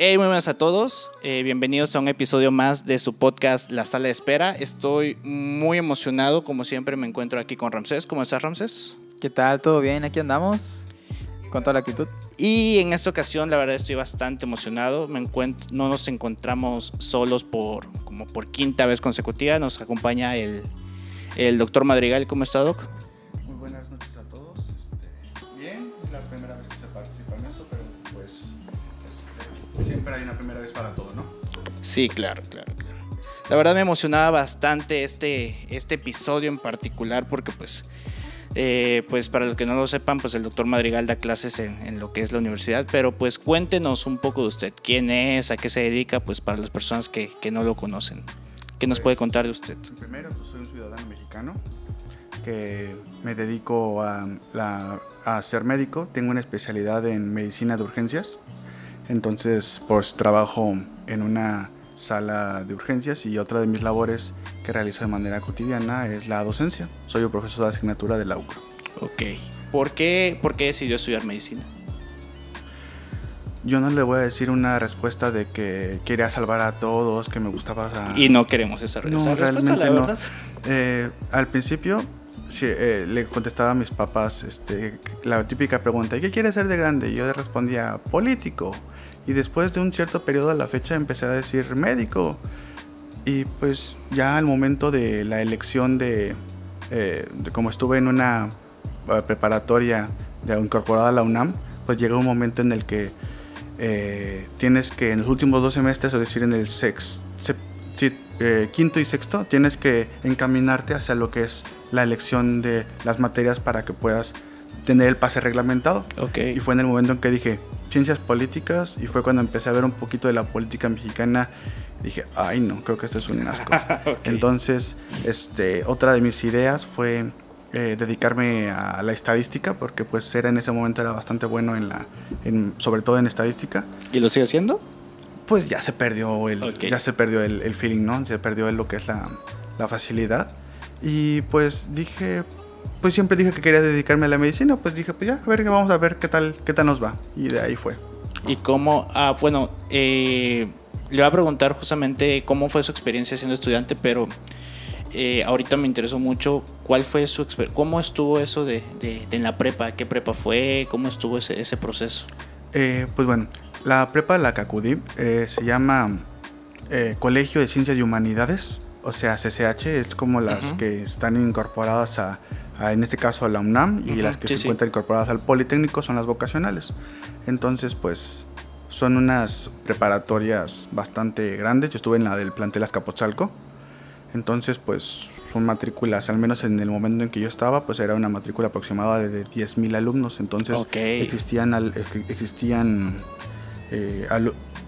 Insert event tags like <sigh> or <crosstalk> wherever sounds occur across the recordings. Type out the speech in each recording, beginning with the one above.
Hey, muy buenas a todos. Eh, bienvenidos a un episodio más de su podcast La Sala de Espera. Estoy muy emocionado, como siempre me encuentro aquí con Ramsés. ¿Cómo estás, Ramsés? ¿Qué tal? ¿Todo bien? Aquí andamos con toda la actitud. Y en esta ocasión, la verdad, estoy bastante emocionado. Me encuentro, no nos encontramos solos por como por quinta vez consecutiva. Nos acompaña el, el doctor Madrigal. ¿Cómo está, Doc? Siempre hay una primera vez para todo, ¿no? Sí, claro, claro, claro. La verdad me emocionaba bastante este, este episodio en particular porque pues, eh, pues para los que no lo sepan, pues el doctor Madrigal da clases en, en, lo que es la universidad, pero pues cuéntenos un poco de usted, quién es, a qué se dedica, pues para las personas que, que no lo conocen. ¿Qué nos Pues, puede contar de usted? Primero, pues soy un ciudadano mexicano que me dedico a, la- a ser médico. Tengo una especialidad en medicina de urgencias. Entonces, pues trabajo en una sala de urgencias y otra de mis labores que realizo de manera cotidiana es la docencia. Soy un profesor de asignatura de la UCRO. Ok. ¿Por qué, ¿Por qué decidió estudiar medicina? Yo no le voy a decir una respuesta de que quería salvar a todos, que me gustaba... Y no queremos esa, No, esa respuesta, la no. verdad. Eh, al principio sí, eh, le contestaba a mis papás este, la típica pregunta, ¿y qué quieres ser de grande? Y yo le respondía, político. Y después de un cierto periodo a la fecha empecé a decir médico. Y pues ya al momento de la elección de, eh, de como estuve en una eh, preparatoria de, incorporada a la UNAM, pues llega un momento en el que eh, tienes que en los últimos dos semestres, es decir, en el sex, eh, quinto y sexto, tienes que encaminarte hacia lo que es la elección de las materias para que puedas tener el pase reglamentado. Ok. Y fue en el momento en que dije ciencias políticas y fue cuando empecé a ver un poquito de la política mexicana. Dije, ay no, creo que esto es un asco. <laughs> Ok. Entonces, este, otra de mis ideas fue eh, dedicarme a la estadística porque pues era en ese momento era bastante bueno en la, en- sobre todo en estadística. ¿Y lo sigue haciendo? Pues ya se perdió el, Ok. ya se perdió el, el feeling, ¿no? Se perdió lo que es la, la facilidad. Y pues dije, pues siempre dije que quería dedicarme a la medicina, pues dije, pues ya, a ver, vamos a ver qué tal, qué tal nos va. Y de ahí fue. ¿Y cómo? Ah, bueno, eh, le voy a preguntar justamente cómo fue su experiencia siendo estudiante, pero eh, ahorita me interesó mucho cuál fue su cómo estuvo eso de, de- de en la prepa, qué prepa fue, cómo estuvo ese, ese proceso. Eh, pues bueno, la prepa a la que acudí eh, se llama eh, Colegio de Ciencias y Humanidades, o sea, CCH, es como las que están incorporadas a, en este caso, a la UNAM, y las que sí, se sí. encuentran incorporadas al Politécnico son las vocacionales. Entonces, pues, son unas preparatorias bastante grandes. Yo estuve en la del plantel Azcapotzalco. Entonces, pues, son matrículas, al menos en el momento en que yo estaba, pues era una matrícula aproximada de 10.000 alumnos. Entonces, existían, al- ex- existían eh,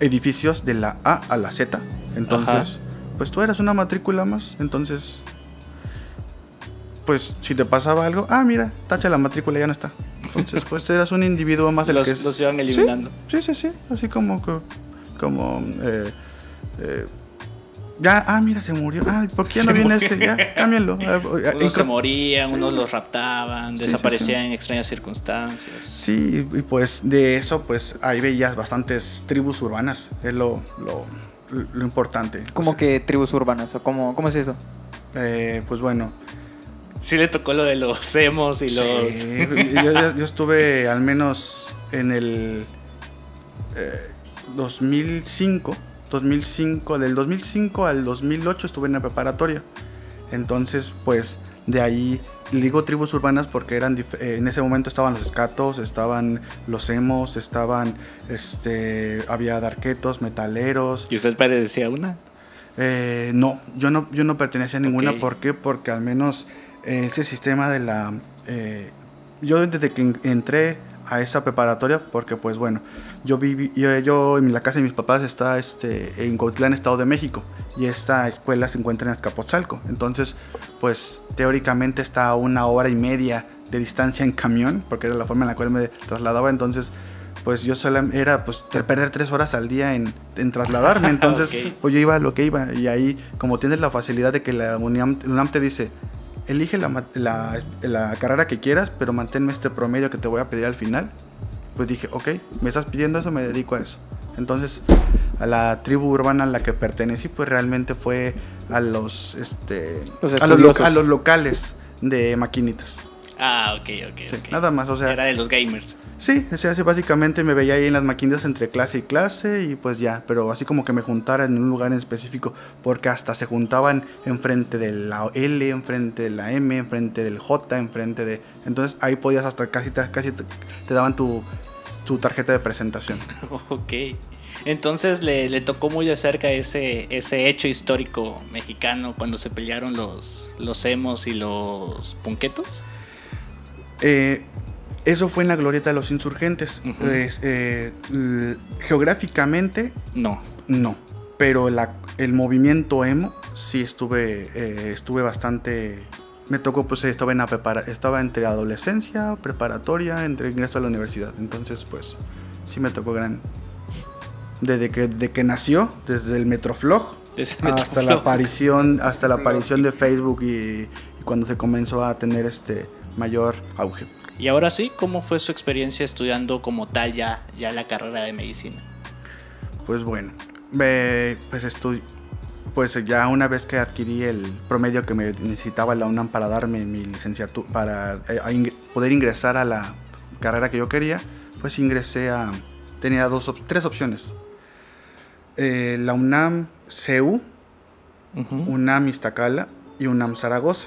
edificios de la A a la Z. Entonces, pues tú eras una matrícula más. Entonces, pues si te pasaba algo, ah, mira, tacha la matrícula, ya no está. Entonces, pues eras un individuo más del Los, que los iban eliminando. Sí, sí, sí, así como que, como, eh, eh, ya, ah, mira, se murió. Ah, ¿por qué ya Se no viene murió. este? Ya, cámbialo. <laughs> Eh, eh, Unos se morían, Sí. unos los raptaban, Sí, sí, desaparecían en extrañas circunstancias. Sí, y pues de eso, pues ahí veías bastantes tribus urbanas, es lo, lo, lo importante. ¿Cómo O sea, que tribus urbanas? ¿O cómo, cómo es eso? eh, pues bueno, Sí le tocó lo de los emos y los... sí, yo, estuve al menos en el eh, 2005, 2005, del 2005 al 2008 estuve en la preparatoria. Entonces, pues de ahí digo tribus urbanas porque eran eh, en ese momento estaban los escatos, estaban los emos, estaban este había darquetos, metaleros. ¿Y usted parecía una? Eh, no, yo no yo no pertenecía a ninguna, Ok. ¿por qué? Porque al menos ese sistema de la eh, yo desde que en- entré a esa preparatoria porque pues bueno yo viví yo, yo en la casa de mis papás está este en Cuauhtlán Estado de México y esta escuela se encuentra en Azcapotzalco. Entonces pues teóricamente está a una hora y media de distancia en camión porque era la forma en la cual me trasladaba. Entonces pues yo solo era pues de perder tres horas al día en, en trasladarme. <laughs> Entonces Ok. pues yo iba a lo que iba. Y ahí como tienes la facilidad de que la UNAM, UNAM te dice elige la, ma- la, la carrera que quieras, pero manténme este promedio que te voy a pedir al final. Pues dije, ok, me estás pidiendo eso, me dedico a eso. Entonces, a la tribu urbana a la que pertenecí, pues realmente fue a los, este, Los a, los, a los locales de maquinitas. Ah, ok, ok, Sí, ok. Nada más, o sea, Era de los gamers. Sí, o sea, básicamente me veía ahí en las maquinitas entre clase y clase y pues ya, pero así como que me juntara en un lugar en específico, porque hasta se juntaban enfrente de la L, enfrente de la M, enfrente del J, enfrente de... Entonces ahí podías hasta casi, te- casi te, te daban tu, tu tarjeta de presentación. <laughs> Ok. Entonces le, le tocó muy de cerca ese, ese hecho histórico mexicano cuando se pelearon los, los emos y los punquetos. Eh, eso fue en la glorieta de los insurgentes. Es, eh, geográficamente No. No, pero la- el movimiento emo sí estuve, eh, estuve bastante... Me tocó, pues estaba, en la prepara- estaba entre adolescencia, preparatoria, entre ingreso a la universidad. Entonces, pues, sí me tocó gran... Desde que, de que nació, desde el Metroflog, Desde hasta la aparición, hasta la aparición de Facebook y, y cuando se comenzó a tener este mayor auge. Y ahora sí, ¿cómo fue su experiencia estudiando como tal ya, ya la carrera de medicina? Pues bueno, me- pues estu- pues ya una vez que adquirí el promedio que me necesitaba la UNAM para darme mi licenciatura, para eh, poder ingresar a la carrera que yo quería, pues ingresé a, tenía dos, tres opciones. Eh, la UNAM CEU, UNAM Iztacala y UNAM Zaragoza.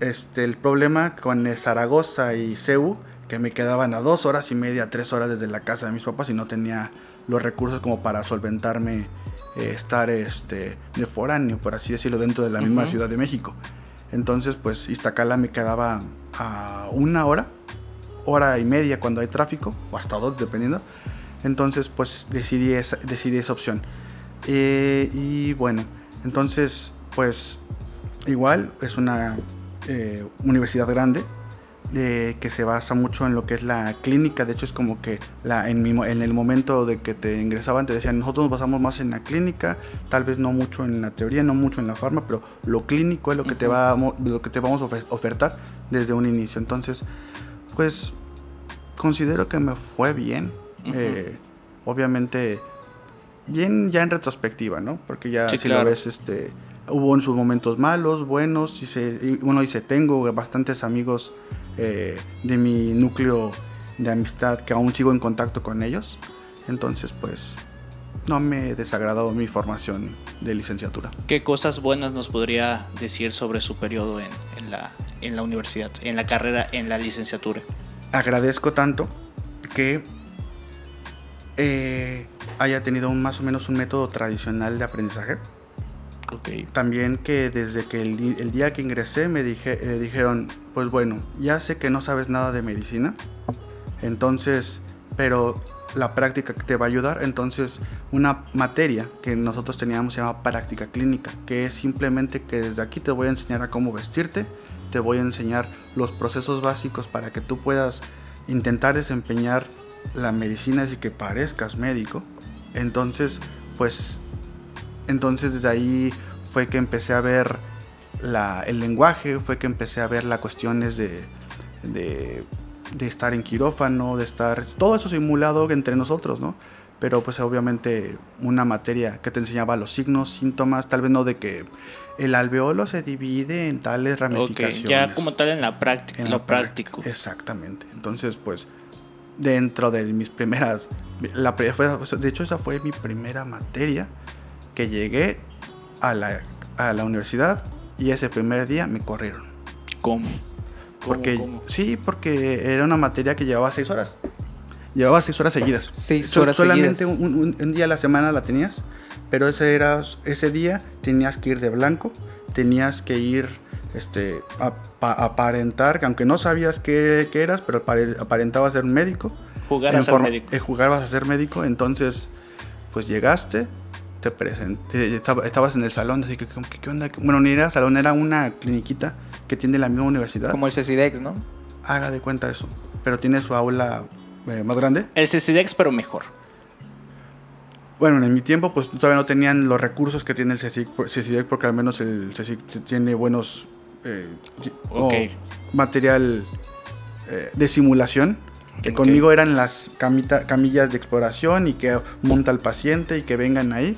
Este, el problema con Zaragoza y CEU, que me quedaban a dos horas y media, tres horas desde la casa de mis papás y no tenía los recursos como para solventarme eh, estar este, de foráneo, por así decirlo, dentro de la misma. Ciudad de México. Entonces, pues Iztacala me quedaba a una hora, hora y media cuando hay tráfico, o hasta dos, dependiendo. Entonces, pues decidí esa, decidí esa opción. Eh, y bueno, entonces, pues igual es una eh, universidad grande eh, que se basa mucho en lo que es la clínica. De hecho, es como que la, en, mi en el momento de que te ingresaban te decían, nosotros nos basamos más en la clínica, tal vez no mucho en la teoría, no mucho en la farma, pero lo clínico es lo que, te, va, lo que te vamos a ofe- ofertar desde un inicio. Entonces, pues considero que me fue bien. Eh, obviamente, bien ya en retrospectiva, ¿no? Porque ya Sí, si claro. lo ves, este, hubo en sus momentos malos, buenos, y se, y uno dice, tengo bastantes amigos eh, de mi núcleo de amistad que aún sigo en contacto con ellos. Entonces, pues, no me desagradó mi formación de licenciatura. ¿Qué cosas buenas nos podría decir sobre su periodo en, en la, en la universidad, en la carrera, en la licenciatura? agradezco tanto que eh, haya tenido un, más o menos un método tradicional de aprendizaje. También que desde que el, día que ingresé me eh, dijeron, pues bueno, ya sé que no sabes nada de medicina, entonces, pero la práctica te va a ayudar. Entonces, una materia que nosotros teníamos se llama práctica clínica, que es simplemente que desde aquí te voy a enseñar a cómo vestirte, te voy a enseñar los procesos básicos para que tú puedas intentar desempeñar la medicina y que parezcas médico. Entonces, pues, entonces desde ahí fue que empecé a ver la- el lenguaje, fue que empecé a ver las cuestiones de, de, de estar en quirófano, de estar, todo eso simulado entre nosotros, ¿no? Pero pues obviamente una materia que te enseñaba los signos, síntomas, tal vez no de que el alveolo se divide en tales ramificaciones. ya como tal en la práctica, En lo la práctico. Exactamente. Entonces, pues, dentro de mis primeras. La, de hecho, esa fue mi primera materia que llegué a la, a la universidad y ese primer día me corrieron. ¿Cómo? ¿Cómo, Porque, cómo? Sí, porque era una materia que llevaba seis horas. Llevaba seis horas seguidas. Seis So- horas Solamente seguidas. un, un- un día a la semana la tenías, pero ese, era, ese día tenías que ir de blanco, tenías que ir este, a, pa- aparentar, que aunque no sabías qué, qué eras, pero apare- aparentabas ser un médico. Jugar a ser médico. eh, jugabas a ser médico, entonces pues llegaste, te presenté, estaba- estabas en el salón, así que ¿qué, onda? Bueno, ni era salón, era una cliniquita que tiene la misma universidad. Como el CECIDEX, ¿no? Haga de cuenta eso, pero tiene su aula eh, más grande. El CCDEX, pero mejor. Bueno, en mi tiempo pues todavía no tenían los recursos que tiene el CECIDEC, por- CECIDEC, porque al menos el CECIDEC tiene buenos eh, o material eh, de simulación Que conmigo eran las camillas de exploración y que monta el paciente y que vengan ahí.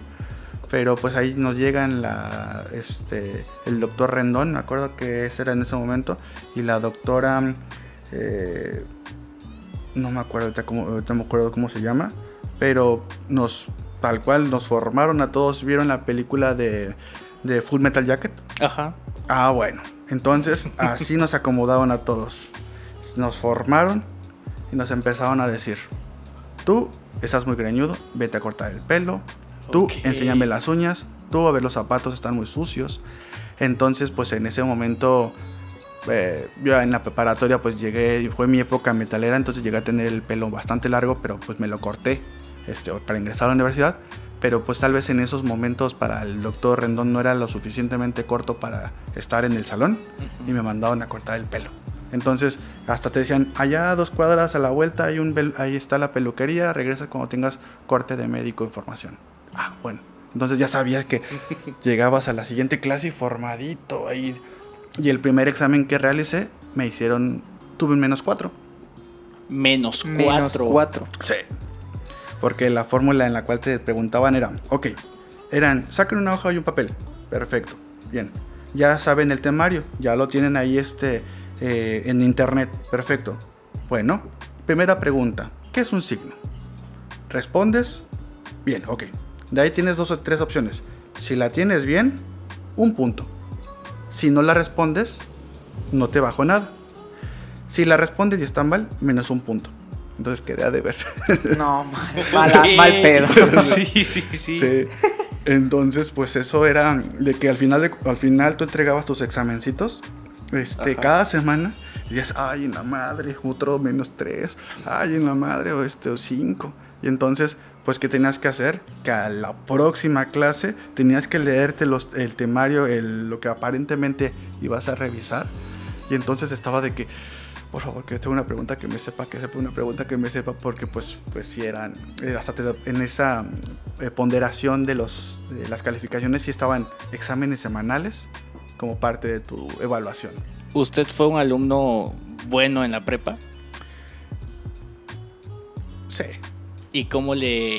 Pero pues ahí nos llegan la, este, el doctor Rendón, me acuerdo que ese era en ese momento, y la doctora, eh, no me acuerdo, ahorita, me acuerdo cómo se llama, pero nos, tal cual, nos formaron a todos, vieron la película de, de Full Metal Jacket. Ajá. Ah, bueno, entonces así nos acomodaban a todos. Nos formaron y nos empezaron a decir, tú estás muy greñudo, vete a cortar el pelo, Tú enséñame las uñas, tú a ver los zapatos están muy sucios. Entonces, pues en ese momento, eh, yo en la preparatoria pues llegué, fue mi época metalera, entonces llegué a tener el pelo bastante largo, pero pues me lo corté este, para ingresar a la universidad. Pero pues tal vez en esos momentos para el doctor Rendón no era lo suficientemente corto para estar en el salón y me mandaban a cortar el pelo. Entonces, hasta te decían, allá a dos cuadras a la vuelta hay un ahí está la peluquería, regresa cuando tengas corte de médico en formación. Ah, bueno. Entonces ya sabías que <laughs> llegabas a la siguiente clase y formadito ahí. Y el primer examen que realicé me hicieron, tuve un menos cuatro. Menos cuatro. Menos cuatro. Sí. Porque la fórmula en la cual te preguntaban era, ok, eran, saquen una hoja y un papel. Perfecto. Bien. Ya saben el temario, ya lo tienen ahí este, eh, en internet. Perfecto. Bueno, primera pregunta, ¿qué es un signo? ¿Respondes? Bien, ok. De ahí tienes dos o tres opciones. Si la tienes bien, un punto. Si no la respondes, no te bajo nada. Si la respondes y está mal, menos un punto. Entonces quedé a deber. <laughs> No, <laughs> mal, mal, pedo. <laughs> sí, sí, sí, Entonces, pues eso era de que al final, al final tú entregabas tus examencitos. Este, cada semana. Y decías, ay, en la madre, otro menos tres. Ay, en la madre, o este, o cinco. Y entonces, pues ¿qué tenías que hacer? Que a la próxima clase tenías que leerte los, el temario, el, lo que aparentemente ibas a revisar. Y entonces estaba de que, por favor, que tenga una pregunta que me sepa, que sepa una pregunta que me sepa, porque pues, pues si eran, eh, hasta en esa eh, ponderación de, los, de las calificaciones, sí estaban exámenes semanales como parte de tu evaluación. ¿Usted fue un alumno bueno en la prepa? Sí. ¿Y cómo le,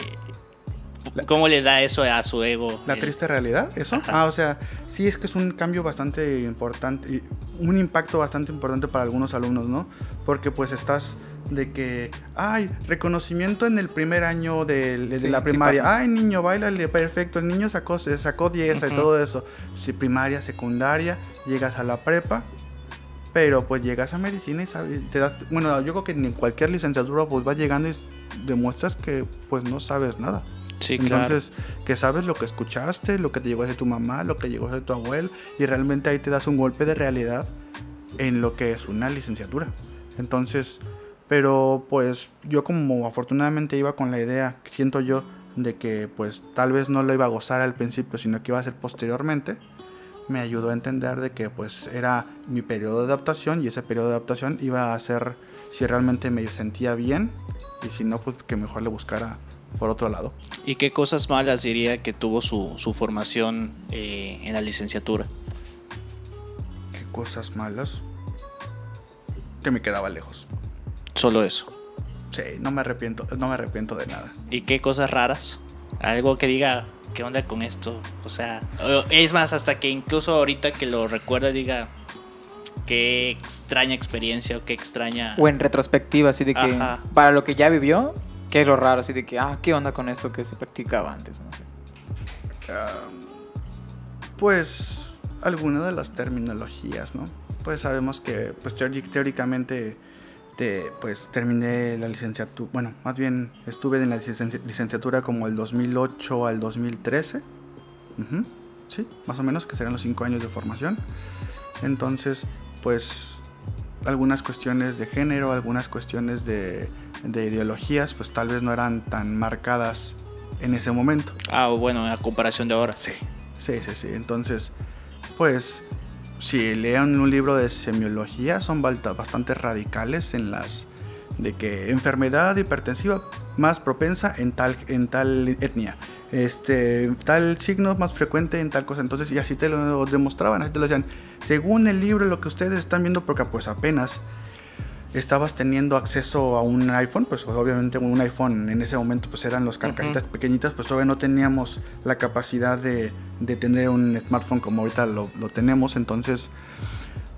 cómo le da eso a su ego? ¿La triste realidad? ¿Eso? Ah, o sea, sí es que es un cambio bastante importante, un impacto bastante importante para algunos alumnos, ¿no? Porque pues estás de que, ay, reconocimiento en el primer año de, la primaria. ay, niño, bailale, perfecto. El niño sacó, sacó 10 y todo eso. Si primaria, secundaria, llegas a la prepa, pero pues llegas a medicina y sabes, te das, bueno, yo creo que en cualquier licenciatura pues vas llegando y demuestras que pues no sabes nada. Sí, Entonces, que sabes lo que escuchaste, lo que te llegó de tu mamá, lo que llegó de tu abuelo, y realmente ahí te das un golpe de realidad en lo que es una licenciatura. Entonces, pero pues yo como afortunadamente iba con la idea, siento yo, de que pues tal vez no lo iba a gozar al principio, sino que iba a ser posteriormente, me ayudó a entender de que pues era mi periodo de adaptación y ese periodo de adaptación iba a ser si realmente me sentía bien y si no, pues que mejor le buscara por otro lado. ¿Y qué cosas malas diría que tuvo su, formación eh, en la licenciatura? ¿Qué cosas malas? Que me quedaba lejos. Solo eso. Sí, no me arrepiento, no me arrepiento de nada. ¿Y qué cosas raras? Algo que diga, ¿qué onda con esto? O sea, es más, hasta que incluso ahorita que lo recuerda diga, qué extraña experiencia o qué extraña... O en retrospectiva, así de que para lo que ya vivió, qué es lo raro, así de que, ah, ¿qué onda con esto que se practicaba antes? No sé. pues alguna de las terminologías, ¿no? Pues sabemos que pues, teóricamente pues terminé la licenciatura, bueno, más bien estuve en la licenciatura como el 2008 al 2013. Sí, más o menos, que serán los cinco años de formación. Entonces, pues algunas cuestiones de género, algunas cuestiones de, ideologías, pues tal vez no eran tan marcadas en ese momento. Ah, bueno, a comparación de ahora. Sí, sí, sí, sí. Entonces, pues, si lean un libro de semiología, son bastante radicales en las de que enfermedad hipertensiva más propensa en tal, en tal etnia este, tal signo más frecuente en tal cosa. Entonces, y así te lo demostraban, así te lo decían. Según el libro, lo que ustedes están viendo, porque pues apenas estabas teniendo acceso a un iPhone, pues obviamente un iPhone en ese momento pues eran los carcajitas pequeñitas, pues todavía no teníamos la capacidad de, tener un smartphone como ahorita lo, tenemos, entonces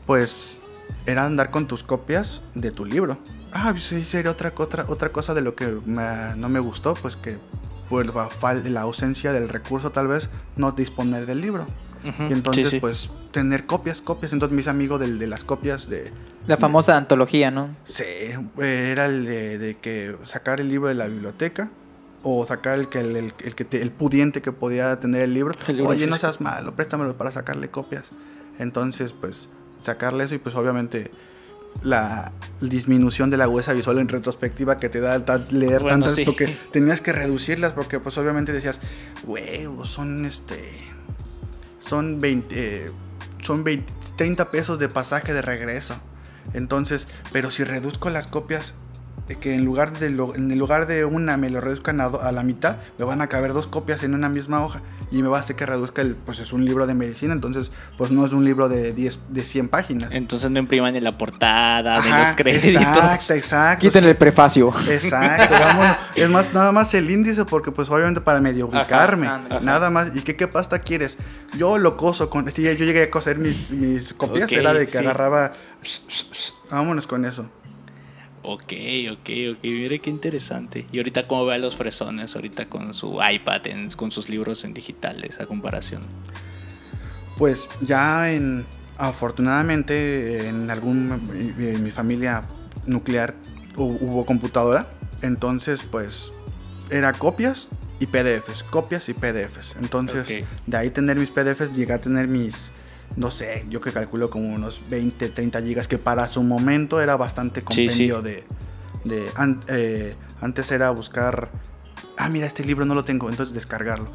pues era andar con tus copias de tu libro. Ah, pues sí, sería otra, otra, otra cosa de lo que no me gustó, pues que por la ausencia del recurso tal vez no disponer del libro. Y entonces pues tener copias, copias. Entonces mis amigos de, de las copias de... La famosa antología, ¿no? Sí, era el de, que sacar el libro de la biblioteca o sacar el que el, que el pudiente que podía tener el libro. <laughs> Oye, no seas malo, préstamelo para sacarle copias. Entonces, pues, sacarle eso y pues obviamente la disminución de la huesa visual en retrospectiva que te da leer tantas porque tenías que reducirlas porque pues obviamente decías, huevos, son este son 20 son 30 pesos de pasaje de regreso. Entonces, pero si reduzco las copias, de que en lugar de, en lugar de una me lo reduzcan a, la mitad, me van a caber dos copias en una misma hoja y me va a hacer que reduzca el, pues es un libro de medicina, entonces pues no es un libro de 10, de 100 páginas. Entonces no impriman en la portada, de los créditos. Exacto, exacto. Quiten el prefacio. Exacto, Es más, nada más el índice porque pues obviamente para medio ubicarme, nada más. ¿Y qué, qué pasta quieres? Yo lo coso con, si yo llegué a coser mis, mis copias, era de que agarraba, vámonos con eso. Ok, ok, ok, mire qué interesante. Y ahorita cómo ve a los fresones, ahorita con su iPad, con sus libros en digitales, a comparación. Pues ya en, afortunadamente en algún, en mi familia nuclear hubo computadora, entonces pues era copias y PDFs, copias y PDFs. Entonces de ahí tener mis PDFs llegué a tener mis no sé, yo que calculo como unos 20, 30 gigas, que para su momento era bastante compendio de... de eh, antes era buscar, ah, mira, este libro no lo tengo, entonces descargarlo.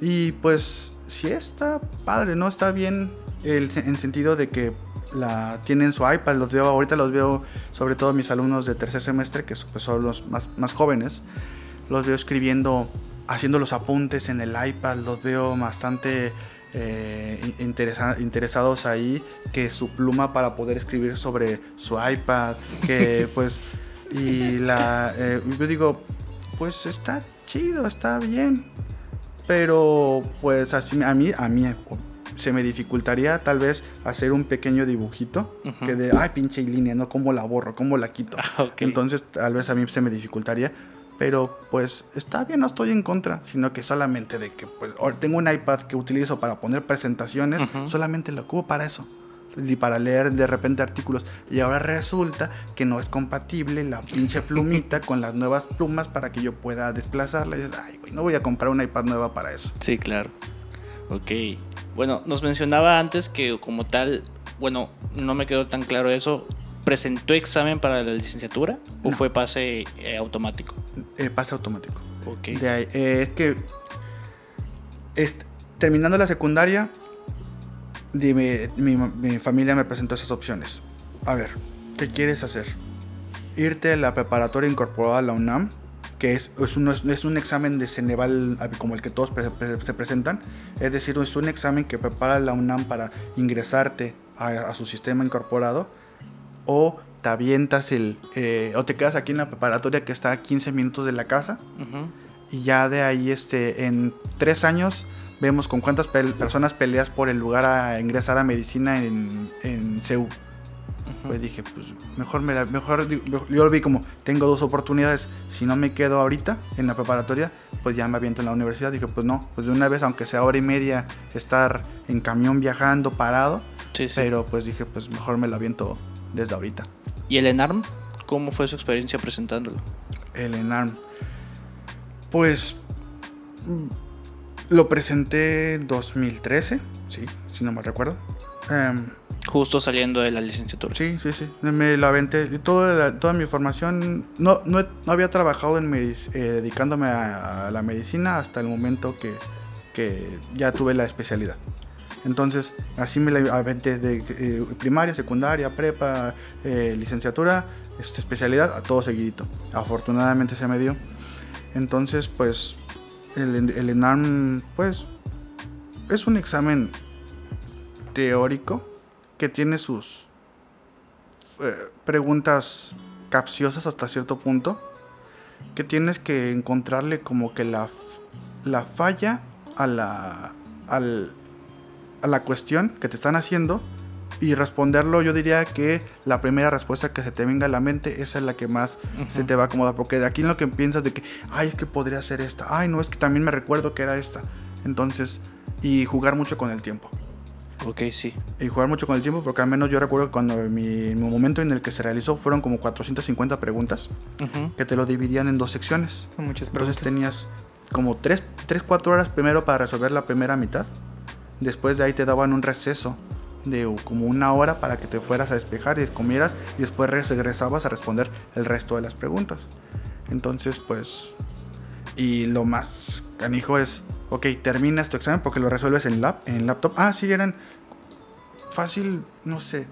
Y pues sí está padre, ¿no? Está bien el, en sentido de que la tienen su iPad, los veo ahorita los veo sobre todo mis alumnos de tercer semestre que pues, son los más, más jóvenes, los veo escribiendo, haciendo los apuntes en el iPad, los veo bastante eh, interesados ahí que su pluma para poder escribir sobre su iPad, que <laughs> pues, y la, eh, yo digo, pues está chido, está bien, pero pues así, a mí, a mí se me dificultaría tal vez hacer un pequeño dibujito que de, ay, pinche línea, ¿no? ¿Cómo la borro? ¿Cómo la quito? Ah, Entonces tal vez a mí se me dificultaría pero pues está bien, no estoy en contra, sino que solamente de que pues tengo un iPad que utilizo para poner presentaciones, solamente lo ocupo para eso y para leer de repente artículos y ahora resulta que no es compatible la pinche <laughs> plumita con las nuevas plumas para que yo pueda desplazarla y dices, ay, güey, no voy a comprar un iPad nueva para eso. Sí, claro. Ok. Bueno, nos mencionaba antes que como tal, bueno, no me quedó tan claro eso, presentó examen para la licenciatura o fue pase eh, automático? Eh, pase automático. Ok. Eh, es que terminando la secundaria, mi, familia me presentó esas opciones. A ver, ¿qué quieres hacer? Irte a la preparatoria incorporada a la UNAM, que es, es, un, es un examen de Ceneval como el que todos se presentan. Es decir, es un examen que prepara la UNAM para ingresarte a, a su sistema incorporado o te avientas el... Eh, o te quedas aquí en la preparatoria que está a 15 minutos de la casa. Y ya de ahí, este, en tres años, vemos con cuántas personas peleas por el lugar a ingresar a medicina en, en CEU. Pues dije, pues mejor me la, mejor yo lo vi como tengo dos oportunidades. Si no me quedo ahorita en la preparatoria, pues ya me aviento en la universidad. Dije, pues no, pues de una vez, aunque sea hora y media, estar en camión viajando, parado. Pero pues dije, pues mejor me la aviento desde ahorita. ¿Y el ENARM? ¿Cómo fue su experiencia presentándolo? El ENARM. Pues lo presenté en 2013, sí, si no me recuerdo. Em, Justo saliendo de la licenciatura. Sí, sí, sí. Me lo aventé. Toda, toda mi formación. No, no, había trabajado en eh, dedicándome a, la medicina hasta el momento que, que ya tuve la especialidad. Entonces, así me la aventé de eh, primaria, secundaria, prepa, eh, licenciatura, esta especialidad, a todo seguidito. Afortunadamente se me dio. Entonces, pues, el, el ENARM, pues, es un examen teórico que tiene sus eh, preguntas capciosas hasta cierto punto que tienes que encontrarle como que la, la falla a la, al, a la cuestión que te están haciendo y responderlo, yo diría que la primera respuesta que se te venga a la mente, esa es la que más se te va a acomodar. Porque de aquí en lo que piensas de que, ay, es que podría ser esta, ay, no, es que también me recuerdo que era esta. Entonces, y jugar mucho con el tiempo. Ok, sí. Y jugar mucho con el tiempo, porque al menos yo recuerdo que cuando mi, momento en el que se realizó fueron como 450 preguntas, que te lo dividían en dos secciones. Son muchas preguntas. Entonces tenías como 3, 3, 4 horas primero para resolver la primera mitad. Después de ahí te daban un receso de como una hora para que te fueras a despejar y comieras y después regresabas a responder el resto de las preguntas. Entonces, pues, y lo más canijo es, ok, terminas tu examen porque lo resuelves en, lap, en laptop. Ah, sí, eran fácil, no sé,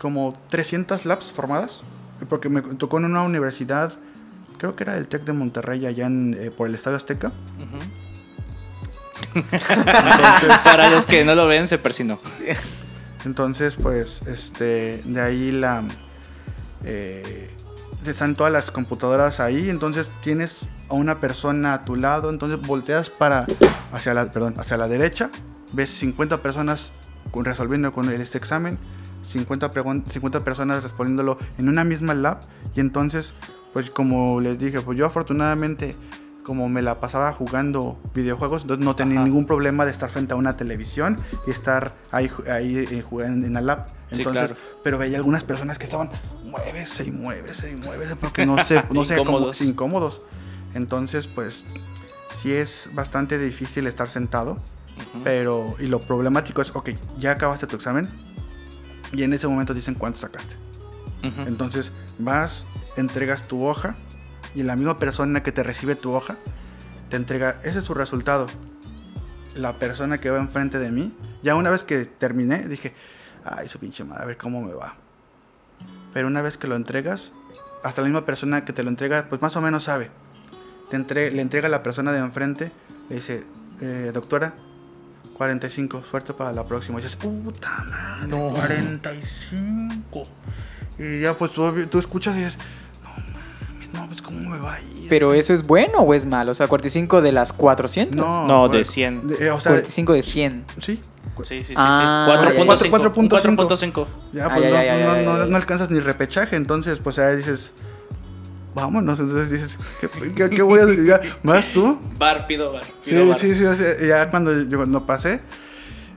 como 300 labs formadas, porque me tocó en una universidad, creo que era el TEC de Monterrey, allá en, eh, por el Estadio Azteca. <laughs> Para los que no lo ven, se persinó. Entonces, pues, este, de ahí la... Eh, están todas las computadoras ahí, entonces tienes a una persona a tu lado, entonces volteas para hacia la, perdón, hacia la derecha, ves 50 personas resolviendo con este examen, 50, 50 personas respondiéndolo en una misma lab y entonces, pues como les dije, pues yo afortunadamente como me la pasaba jugando videojuegos, entonces no tenía ningún problema de estar frente a una televisión y estar ahí, ahí eh, jugando en la lab. Entonces, pero veía algunas personas que estaban muévese y muévese y muévese porque no sé, no sé cómo incómodos. Entonces, pues sí es bastante difícil estar sentado, pero y lo problemático es, ok, ya acabaste tu examen y en ese momento dicen cuánto sacaste. Entonces, vas, entregas tu hoja y la misma persona que te recibe tu hoja te entrega, ese es su resultado. La persona que va enfrente de mí, ya una vez que terminé, dije, ay, su pinche madre, a ver cómo me va. Pero una vez que lo entregas, hasta la misma persona que te lo entrega, pues más o menos sabe. Te le entrega a la persona de enfrente, le dice, eh, doctora, 45, suerte para la próxima. Y dices, puta madre, 45. Y ya pues tú, tú escuchas y dices, pues cómo me va a ir. Pero eso es bueno o es malo? O sea, 45 de las 400? No, no de 100. Eh, o sea, 45 de 100. Sí. Sí, sí, sí. Ah, 4.5. Ya, pues no, no, no, alcanzas ni repechaje, entonces pues ahí dices, vámonos, entonces dices, ¿qué, qué, voy a hacer? ¿Más tú? Bar, pido bar. sí, sí, sí, ya cuando yo no pasé,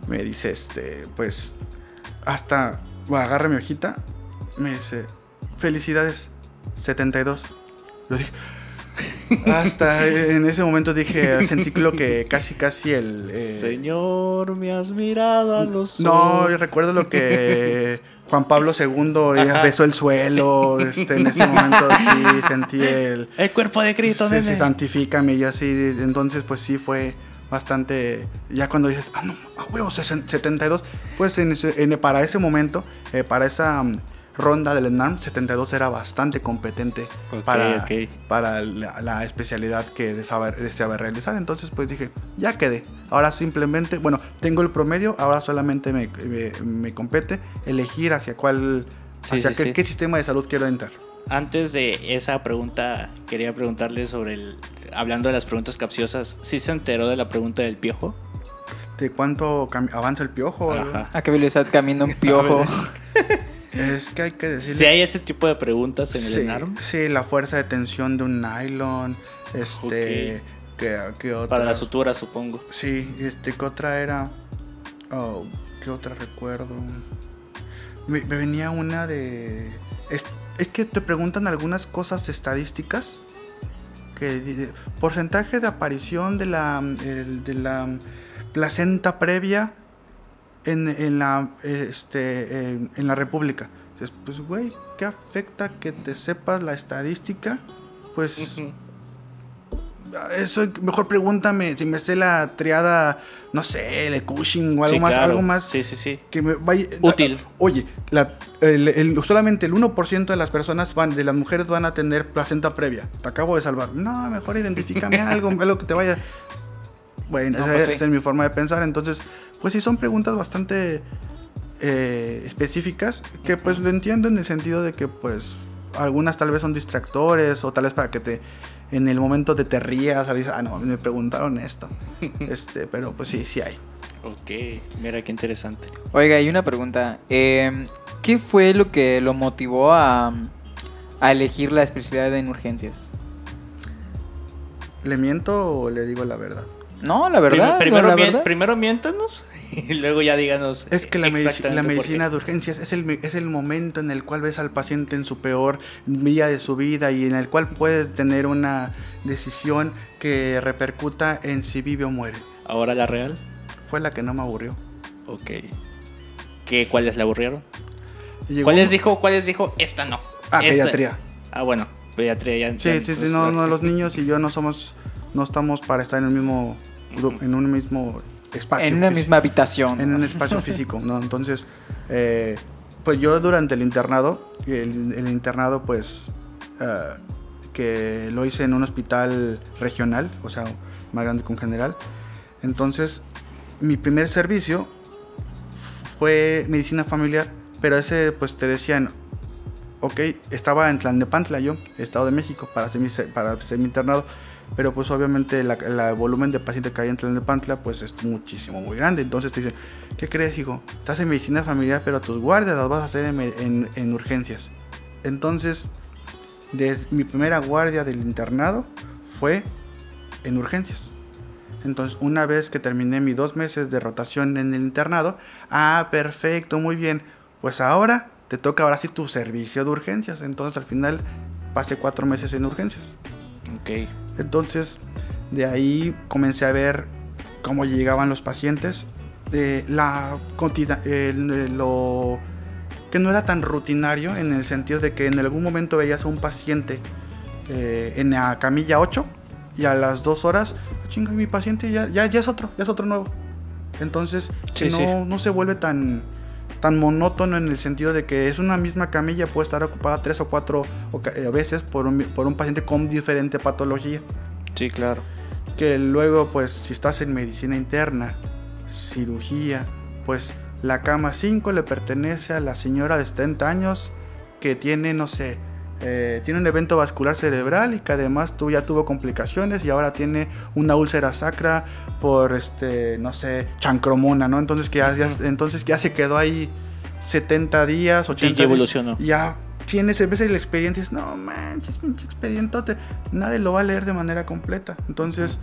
me dice, este, pues, hasta, bueno, agarra mi hojita, me dice, felicidades, 72. Yo dije, hasta en ese momento dije, sentí lo que casi, casi el... Eh, Señor, me has mirado a los No, yo recuerdo lo que Juan Pablo II besó el suelo, este, en ese momento sí sentí el... El cuerpo de Cristo, se, se santifica y así, entonces pues sí fue bastante... Ya cuando dices, ah, no, a huevo, 72, pues en, para ese momento, eh, para esa ronda del ENARM 72 era bastante competente para, para la, especialidad que deseaba, realizar. Entonces pues dije, ya quedé. Ahora simplemente, bueno, tengo el promedio, ahora solamente me, me, compete elegir hacia cuál, hacia qué, sistema de salud quiero entrar. Antes de esa pregunta, quería preguntarle sobre el, hablando de las preguntas capciosas, ¿sí se enteró de la pregunta del piojo? ¿De cuánto avanza el piojo? ¿A qué velocidad camina un <laughs> piojo? <laughs> Es que hay que decir. Si hay ese tipo de preguntas en el ENARM. Sí, la fuerza de tensión de un nylon. Este. ¿qué, otra? Para la sutura, supongo. Sí, este, ¿qué otra era? Oh, ¿qué otra recuerdo? Me, venía una de. Es, que te preguntan algunas cosas estadísticas. Que porcentaje de aparición de la, de la placenta previa en, la, este, en, la República. pues, güey, ¿qué afecta que te sepas la estadística? Pues... Eso, mejor pregúntame si me sé la triada, no sé, de Cushing o algo más, algo más. Sí, sí, sí. Que me vaya, Útil. oye, solamente el 1% de las personas van, de las mujeres van a tener placenta previa. Te acabo de salvar. No, mejor identifícame <laughs> algo, algo que te vaya. Bueno, esa, pues es mi forma de pensar. Entonces, pues sí, son preguntas bastante eh, específicas que pues lo entiendo en el sentido de que pues algunas tal vez son distractores o tal vez para que te en el momento de te rías o dices, ah no, me preguntaron esto. <laughs> este, pero pues sí, sí hay. Ok, mira qué interesante. Oiga, hay una pregunta. Em, ¿Qué fue lo que lo motivó a, a elegir la especialidad en urgencias? ¿Le miento o le digo la verdad? No, la verdad. Primero, primero, miéntanos <laughs> y luego ya díganos. Es que la, la medicina de urgencias es el, es el momento en el cual ves al paciente en su peor día de su vida y en el cual puedes tener una decisión que repercuta en si vive o muere. ¿Ahora la real? Fue la que no me aburrió. Ok. ¿Qué, ¿Cuáles le aburrieron? ¿Cuáles dijo, ¿Cuáles dijo? Esta no. Ah, pediatría. Ah, bueno, pediatría ya. Sí, sí, sí, no, no, los niños y yo no somos, no estamos para estar en el mismo en un mismo espacio. En una misma habitación. En un espacio <laughs> físico, ¿no? Entonces, eh, pues yo durante el internado, el, internado pues eh, que lo hice en un hospital regional, o sea, más grande que un general. Entonces, mi primer servicio fue medicina familiar, pero ese pues te decían, ok, estaba en Tlalnepantla yo, Estado de México, para hacer mi, para hacer mi internado pero pues obviamente el volumen de pacientes que hay en Pantla pues es muchísimo, muy grande. Entonces te dicen, ¿qué crees, hijo? Estás en medicina familiar, pero tus guardias las vas a hacer en, urgencias. Entonces, desde mi primera guardia del internado fue en urgencias. Entonces, una vez que terminé mis dos meses de rotación en el internado, ah, perfecto, muy bien. Pues ahora te toca ahora sí tu servicio de urgencias. Entonces, al final pasé cuatro meses en urgencias. Ok. Entonces, de ahí comencé a ver cómo llegaban los pacientes. Eh, la lo que no era tan rutinario en el sentido de que en algún momento veías a un paciente eh, en la camilla 8 y a las 2 horas, ah, chinga, mi paciente ya, ya, es otro, ya es otro nuevo. Entonces, no, no se vuelve tan, tan monótono en el sentido de que es una misma camilla, puede estar ocupada tres o cuatro eh, veces por un, por un paciente con diferente patología. Sí, claro. Que luego, pues, si estás en medicina interna, cirugía, pues la cama 5 le pertenece a la señora de 70 años que tiene, no sé, eh, tiene un evento vascular cerebral y que además tú ya tuvo complicaciones y ahora tiene una úlcera sacra por, este, no sé, chancromona, ¿no? Entonces que ya, entonces ya se quedó ahí 70 días, 80 ya evolucionó. Ya tienes, ves el expediente y dices, no manches, pinche expedientote. Nadie lo va a leer de manera completa. Entonces,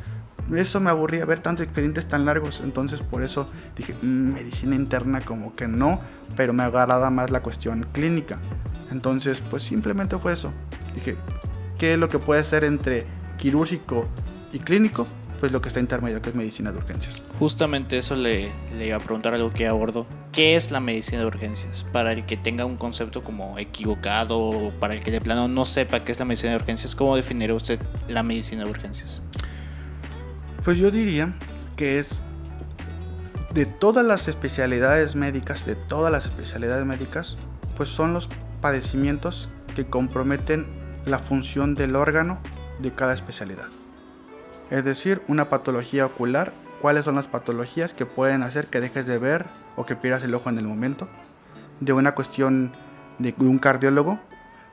eso me aburría ver tantos expedientes tan largos. Entonces, por eso dije, mm, medicina interna como que no, pero me agrada más la cuestión clínica. Entonces, pues simplemente fue eso. Dije, ¿qué es lo que puede ser entre quirúrgico y clínico? Pues lo que está intermedio, que es medicina de urgencias. Justamente eso le, iba a preguntar algo que abordo. ¿Qué es la medicina de urgencias? Para el que tenga un concepto como equivocado o para el que de plano no sepa qué es la medicina de urgencias, ¿cómo definirá usted la medicina de urgencias? Pues yo diría que es de todas las especialidades médicas, de todas las especialidades médicas, pues son los padecimientos que comprometen la función del órgano de cada especialidad. Es decir, una patología ocular, cuáles son las patologías que pueden hacer que dejes de ver o que pierdas el ojo en el momento. De una cuestión de un cardiólogo,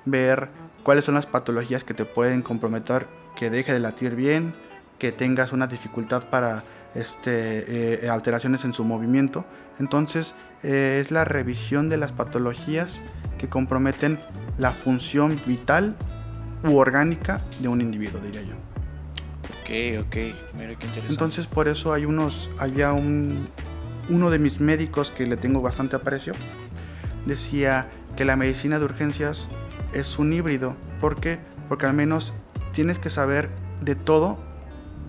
ver cuáles son las patologías que te pueden comprometer que deje de latir bien, que tengas una dificultad para este, eh, alteraciones en su movimiento. Entonces eh, es la revisión de las patologías que comprometen la función vital u orgánica de un individuo, diría yo. Ok, ok, mira qué interesante. Entonces por eso hay unos, había un, uno de mis médicos que le tengo bastante aprecio, decía que la medicina de urgencias es un híbrido. ¿Por qué? Porque al menos tienes que saber de todo,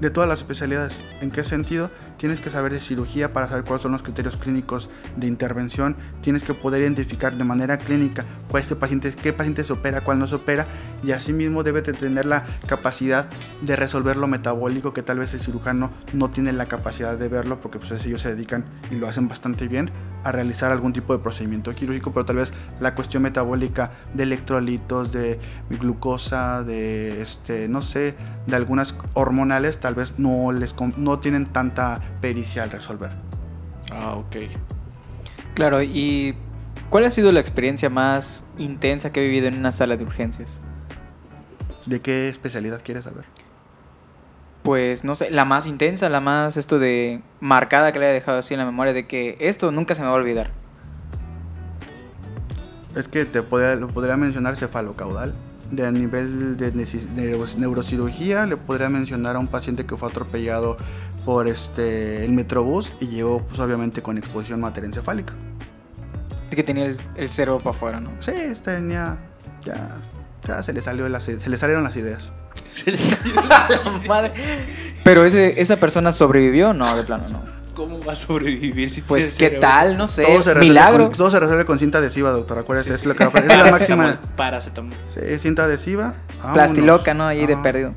de todas las especialidades. ¿En qué sentido? Tienes que saber de cirugía para saber cuáles son los criterios clínicos de intervención, tienes que poder identificar de manera clínica cuál este paciente, qué paciente se opera, cuál no se opera, y asimismo debe de tener la capacidad de resolver lo metabólico que tal vez el cirujano no tiene la capacidad de verlo porque pues ellos se dedican y lo hacen bastante bien a realizar algún tipo de procedimiento quirúrgico, pero tal vez la cuestión metabólica de electrolitos, de glucosa, de este, no sé, de algunas hormonales, tal vez no les no tienen tanta pericia al resolver. Ah, ok. Claro, y ¿cuál ha sido la experiencia más intensa que he vivido en una sala de urgencias? ¿De qué especialidad quieres saber? Pues no sé, la más intensa, la más esto de marcada que le haya dejado así en la memoria de que esto nunca se me va a olvidar. Es que te podría, lo podría mencionar cefalocaudal. De a nivel de neurocirugía, le podría mencionar a un paciente que fue atropellado por este el metrobús y llegó pues obviamente con exposición materencefálica. De que tenía el, el cerebro para afuera, ¿no? Sí, tenía ya ya se le salió las, se le salieron las ideas. <laughs> Madre. Pero ese, esa persona sobrevivió, no, de plano no. ¿Cómo va a sobrevivir si Pues tiene qué cerebro? tal, no sé, Todo se, resuelve milagro. con, todo se resuelve con cinta adhesiva, doctor. Acuérdese, es, lo que- <laughs> es la máxima. Paracetamol. Sí, cinta adhesiva. vámonos. Plastiloca, ¿no? Ahí de perdido.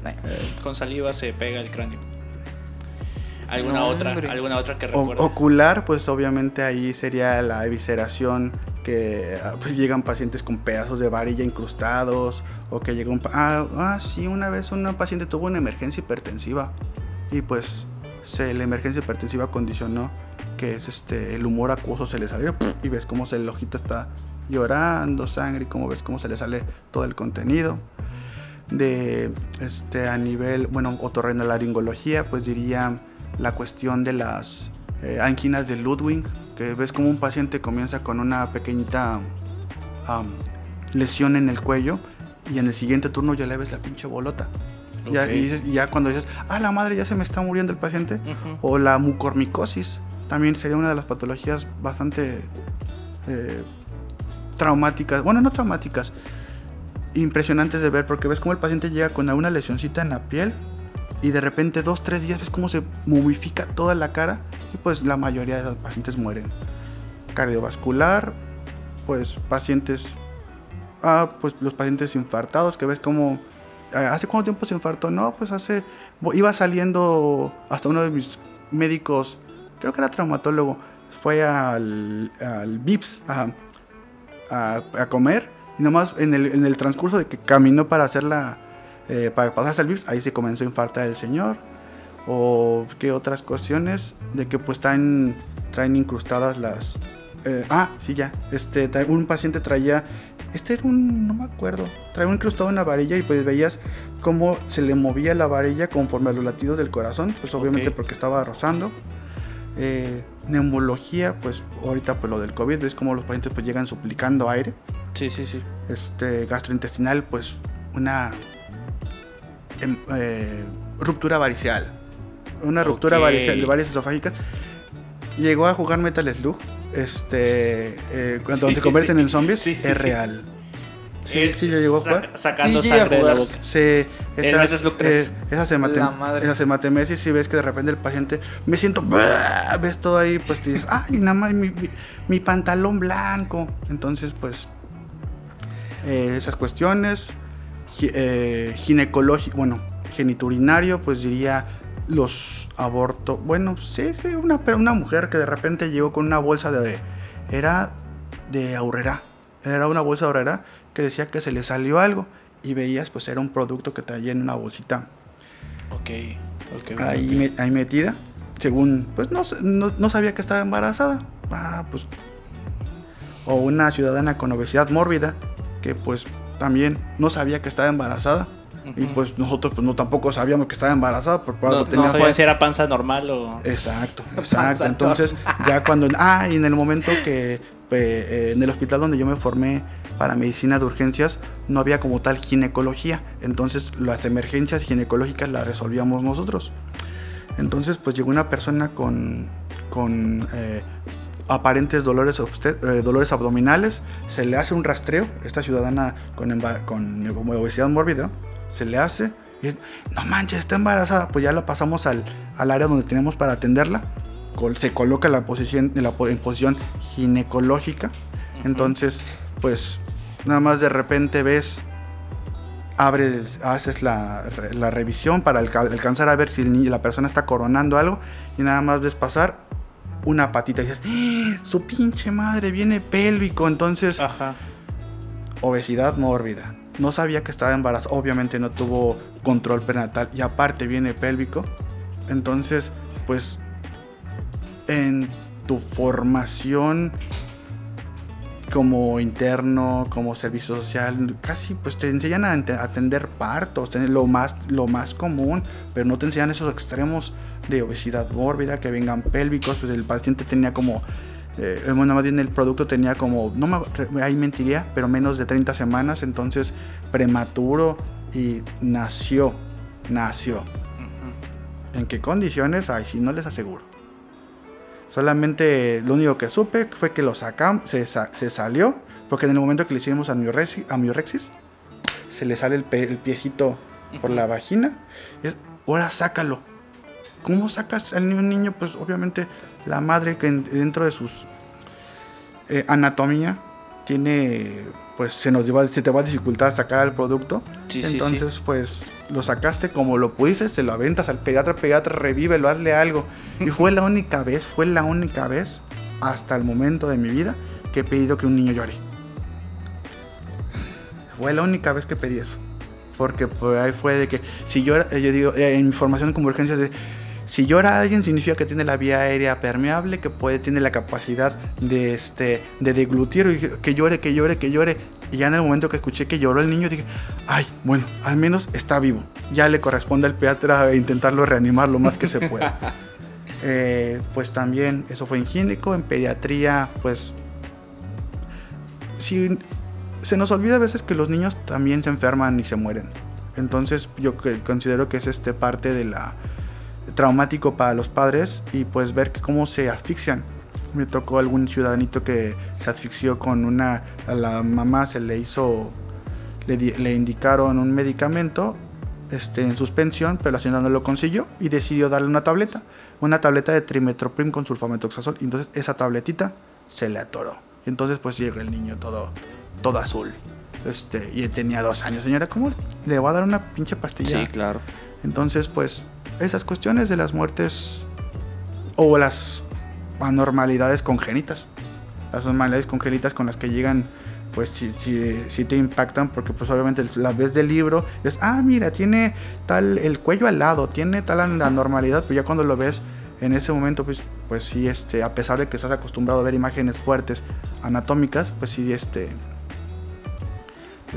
Con saliva se pega el cráneo. ¿Alguna No, otra? hombre. ¿Alguna otra que O- recuerde? ocular, pues obviamente ahí sería la evisceración, que ah, pues, llegan pacientes con pedazos de varilla incrustados, o que llega un... pa- Ah, ah, sí, una vez una paciente tuvo una emergencia hipertensiva, y pues se, la emergencia hipertensiva condicionó que es este el humor acuoso se le salió, y ves cómo se- el ojito está llorando, sangre, y cómo ves cómo se le sale todo el contenido. De este a nivel, bueno, otorrinolaringología, pues diría la cuestión de las eh, anginas de Ludwig, que ves como un paciente comienza con una pequeñita am, lesión en el cuello y en el siguiente turno ya le ves la pinche bolota. Ya, y, dices- ya cuando dices, ah, la madre ya se me está muriendo el paciente, o la mucormicosis, también sería una de las patologías bastante eh, traumáticas, bueno, no traumáticas, impresionantes de ver, porque ves como el paciente llega con alguna lesioncita en la piel y de repente dos, tres días ves cómo se momifica toda la cara y pues la mayoría de los pacientes mueren. Cardiovascular, pues pacientes, ah, pues los pacientes infartados, que ves como, ah, ¿hace cuánto tiempo se infartó? No, pues hace, iba saliendo hasta uno de mis médicos, creo que era traumatólogo, fue al, al VIPS a, a, a comer y nomás en el, en el transcurso de que caminó para hacer la, eh, para pasarse al VIPS, ahí se comenzó a infartar el señor. O qué otras cuestiones de que pues traen, traen incrustadas las... eh, ah, sí, ya. Este, un paciente traía... Este era un... no me acuerdo. Traía un incrustado en la varilla y pues veías cómo se le movía la varilla conforme a los latidos del corazón. Pues obviamente porque estaba rozando. Eh, neumología, pues ahorita pues lo del COVID, ves cómo los pacientes pues llegan suplicando aire Sí, sí, sí. este, gastrointestinal, pues una eh, ruptura varicial. Una ruptura Ok. varicial de varias esofágicas. Llegó a jugar Metal Slug. Este, eh, cuando Sí, te convierten sí. en zombies, Sí, sí, es sí. real. Sí, Eh, sí, ya llegó a jugar. Sacando Sí, sangre de la boca. Se, El esas, Metal Slug 3. eh, esas hemate- La madre. esas hematemesis, si ves que de repente el paciente me siento, ves todo ahí, pues te dices, <laughs> ay, nada más mi, mi- mi pantalón blanco. Entonces, pues, eh, esas cuestiones, eh, ginecológico, bueno, geniturinario, pues diría los abortos. Bueno, sí, una, una mujer que de repente llegó con una bolsa de. Era de aurrera. Era una bolsa de aurrera que decía que se le salió algo. Y veías, pues era un producto que traía en una bolsita Ok, ok. ahí, me- ahí metida. Según, pues no, no, no sabía que estaba embarazada. Ah, pues. O una ciudadana con obesidad mórbida que, pues también no sabía que estaba embarazada. Y pues nosotros pues no tampoco sabíamos que estaba embarazada porque No, algo no tenía- sabían si era panza normal o. Exacto, <laughs> exacto. Entonces, ya cuando. Ah, y en el momento que. eh, eh, en el hospital donde yo me formé para medicina de urgencias, no había como tal ginecología. Entonces, las emergencias ginecológicas las resolvíamos nosotros. Entonces, pues llegó una persona con. con. eh, aparentes dolores, eh, dolores abdominales, se le hace un rastreo, esta ciudadana con, con obesidad mórbida, se le hace, y es, no manches, está embarazada, pues ya la pasamos al, al área donde tenemos para atenderla, se coloca en la posición, en la po- en posición ginecológica, entonces pues nada más de repente ves abres, haces la, la revisión para alca- alcanzar a ver si la persona está coronando algo y nada más ves pasar una patita y dices, ¡Ah! su pinche madre viene pélvico, entonces Ajá. obesidad mórbida. No sabía que estaba embarazada, obviamente no tuvo control prenatal y aparte viene pélvico. Entonces, pues en tu formación como interno, como servicio social, casi pues te enseñan a atender partos, lo más, lo más común, pero no te enseñan esos extremos de obesidad mórbida, que vengan pélvicos, pues el paciente tenía como, eh, bueno, más bien el producto tenía como, no me, ahí mentiría, pero menos de 30 semanas, entonces prematuro y nació, nació. ¿En qué condiciones? Ay, si no les aseguro. Solamente lo único que supe fue que lo sacamos, se, sa- se salió, porque en el momento que le hicimos amiorexi- amiorexis, se le sale el, el piecito por la vagina. Es, ahora sácalo. ¿Cómo sacas al niño? niño? Pues obviamente la madre que en- dentro de sus eh, anatomía tiene, pues se nos se te va a dificultar sacar el producto. Sí, sí, sí. Entonces, pues lo sacaste como lo pudiste, se lo aventas al pediatra, pediatra, revívelo, hazle algo. Y <laughs> fue la única vez, fue la única vez hasta el momento de mi vida que he pedido que un niño llore. Fue la única vez que pedí eso. Porque por ahí fue de que si eh, yo digo, eh, en mi formación como urgencias de si llora alguien significa que tiene la vía aérea permeable, que puede, tiene la capacidad de este, de deglutir, y que llore, que llore, que llore. Y ya en el momento que escuché que lloró el niño, dije, ay, bueno, al menos está vivo. Ya le corresponde al pediatra intentarlo reanimar lo más que se pueda. <laughs> Eh, pues también eso fue en en pediatría, pues si se nos olvida a veces que los niños también se enferman y se mueren. Entonces yo que- considero que es este parte de la traumático para los padres y pues ver que cómo se asfixian. Me tocó algún ciudadanito que se asfixió con una a la mamá se le hizo le, le indicaron un medicamento este, en suspensión, pero la señora no lo consiguió y decidió darle una tableta, una tableta de trimetoprim con sulfametoxazol. Y entonces esa tabletita se le atoró. Y entonces pues llega el niño todo, todo azul. Este, y tenía dos años. Señora, ¿cómo le va a dar una pinche pastilla? Sí, claro. Entonces, pues, esas cuestiones de las muertes o las anormalidades congénitas. Las anormalidades congénitas con las que llegan, pues, si, si, si te impactan, porque pues obviamente las ves del libro, es, ah, mira, tiene tal, el cuello al lado, tiene tal an- anormalidad, pero ya cuando lo ves en ese momento, pues, pues sí, este, a pesar de que estás acostumbrado a ver imágenes fuertes anatómicas, pues sí, este,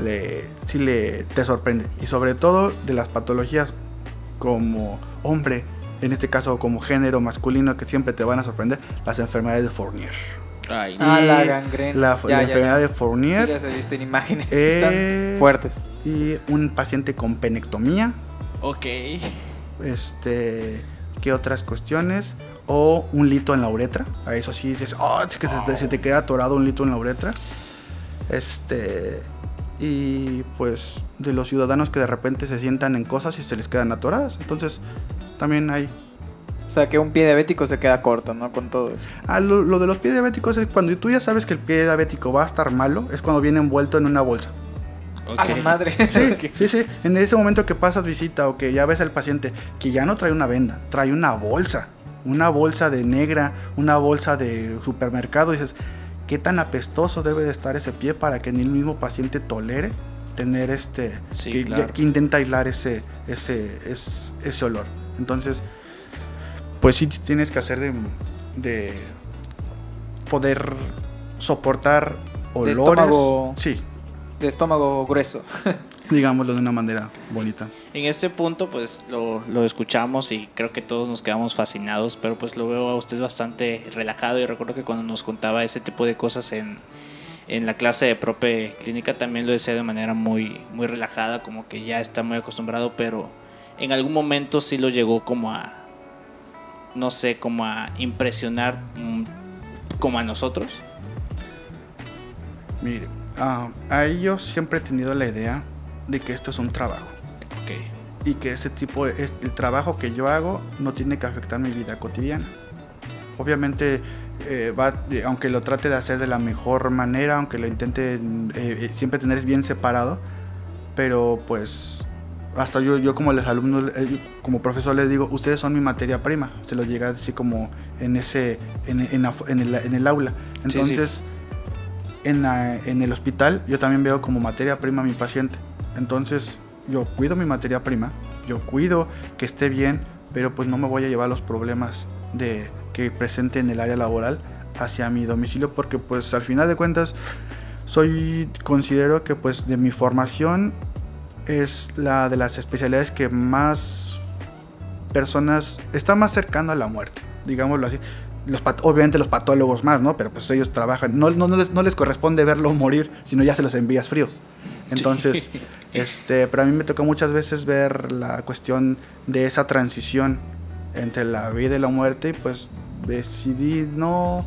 le, sí le te sorprende. Y sobre todo de las patologías como hombre, en este caso como género masculino, que siempre te van a sorprender, las enfermedades de Fournier. Ay, Ah, Y la gangrena. La, Ya, la ya, enfermedad ya. de Sí, Fournier las he visto en imágenes. Eh, Están fuertes. y un paciente con penectomía. ok. Este, ¿qué otras cuestiones? O un lito en la uretra. A eso sí dices, oh, es que se te- se te queda atorado un lito en la uretra. Este, y pues de los ciudadanos que de repente se sientan en cosas y se les quedan atoradas. Entonces, también hay. O sea, que un pie diabético se queda corto, ¿no? Con todo eso. Ah, lo, lo de los pies diabéticos es cuando tú ya sabes que el pie diabético va a estar malo, es cuando viene envuelto en una bolsa. A la madre. <laughs> Sí, sí, sí. En ese momento que pasas visita o que ya ves al paciente que ya no trae una venda, trae una bolsa. Una bolsa de negra, una bolsa de supermercado. dices, ¿qué tan apestoso debe de estar ese pie para que ni el mismo paciente tolere tener este. Sí, que, claro. que intenta aislar ese, ese, es- ese olor. Entonces, pues sí tienes que hacer de, de poder soportar olores. estómago. Sí, De estómago grueso. <laughs> digámoslo de una manera bonita. En este punto, pues lo, lo escuchamos y creo que todos nos quedamos fascinados, pero pues lo veo a usted bastante relajado y recuerdo que cuando nos contaba ese tipo de cosas en, en la clase de prope clínica también lo decía de manera muy, muy relajada, como que ya está muy acostumbrado, pero en algún momento sí lo llegó como a, no sé, como a impresionar mm, como a nosotros. Mire, ah, ahí yo siempre he tenido la idea de que esto es un trabajo Ok, y que ese tipo de, es- el trabajo que yo hago no tiene que afectar mi vida cotidiana. Obviamente, eh, va, de- aunque lo trate de hacer de la mejor manera, aunque lo intente eh, eh, siempre tener bien separado, pero pues hasta yo, yo como los alumnos, eh, como profesor les digo, ustedes son mi materia prima, se lo llega así como en ese, en, en la- en el, en el aula. Sí, sí. Entonces, En, la- en el hospital yo también veo como materia prima a mi paciente. Entonces yo cuido mi materia prima, yo cuido que esté bien, pero pues no me voy a llevar los problemas de que presente en el área laboral hacia mi domicilio porque pues al final de cuentas soy considero que pues de mi formación es la de las especialidades que más personas está más cercano a la muerte, digámoslo así. Los obviamente los patólogos más, ¿no? Pero pues ellos trabajan, no, les, no les corresponde verlo morir, sino ya se los envías frío. Entonces, <laughs> este, pero a mí me tocó muchas veces ver la cuestión de esa transición entre la vida y la muerte y pues decidí no,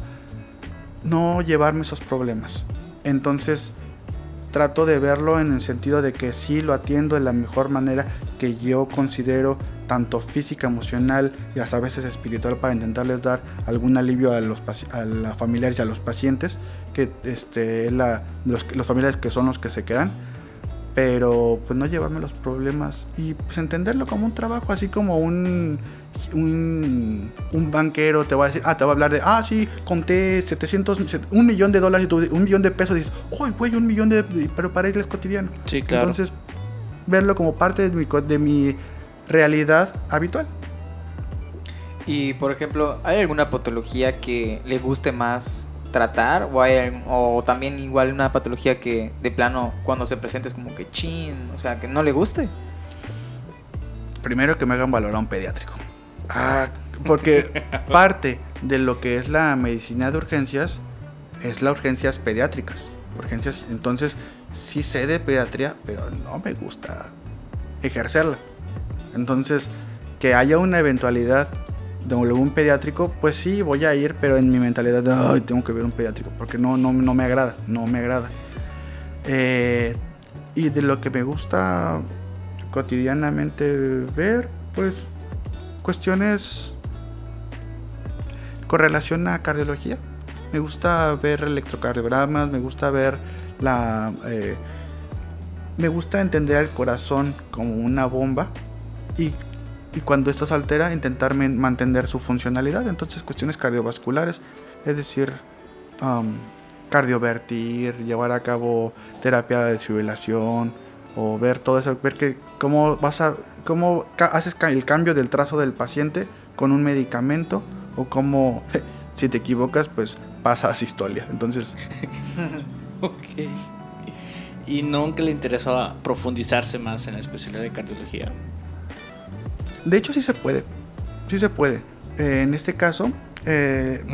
no llevarme esos problemas. Entonces trato de verlo en el sentido de que sí lo atiendo de la mejor manera que yo considero tanto física, emocional y hasta a veces espiritual para intentarles dar algún alivio a los, a los familiares y a los pacientes, que este, la, los, los familiares que son los que se quedan pero pues no llevarme los problemas y pues entenderlo como un trabajo, así como un, un, banquero te va a decir, ah, te va a hablar de, ah, sí, conté 700, un millón de dólares y un millón de pesos, y dices, uy, güey, un millón de, pero para él es cotidiano. Sí, claro. Entonces, verlo como parte de mi, de mi realidad habitual. Y, por ejemplo, ¿hay alguna patología que le guste más tratar o, hay, o también igual una patología que de plano cuando se presenta es como que chin, o sea, que no le guste. Primero que me hagan valorar un pediátrico. Ah, porque <laughs> parte de lo que es la medicina de urgencias es las urgencias pediátricas. Urgencias, entonces sí sé de pediatría, pero no me gusta ejercerla. Entonces, que haya una eventualidad de un pediátrico, pues sí, voy a ir, pero en mi mentalidad de, ay, tengo que ver un pediátrico, porque no, no, no me agrada, no me agrada. Eh, y de lo que me gusta cotidianamente ver, pues cuestiones con relación a cardiología. Me gusta ver electrocardiogramas, me gusta ver la... Eh, me gusta entender el corazón como una bomba y y cuando esto se altera intentar mantener su funcionalidad. Entonces cuestiones cardiovasculares, es decir, cardiovertir, llevar a cabo terapia de desfibrilación o ver todo eso, ver que cómo vas a cómo haces el cambio del trazo del paciente con un medicamento o cómo <laughs> si te equivocas pues pasa a sistolia. Entonces, <laughs> ok. Y nunca le interesó profundizarse más en la especialidad de cardiología. De hecho, sí se puede. Sí se puede. Eh, en este caso, eh,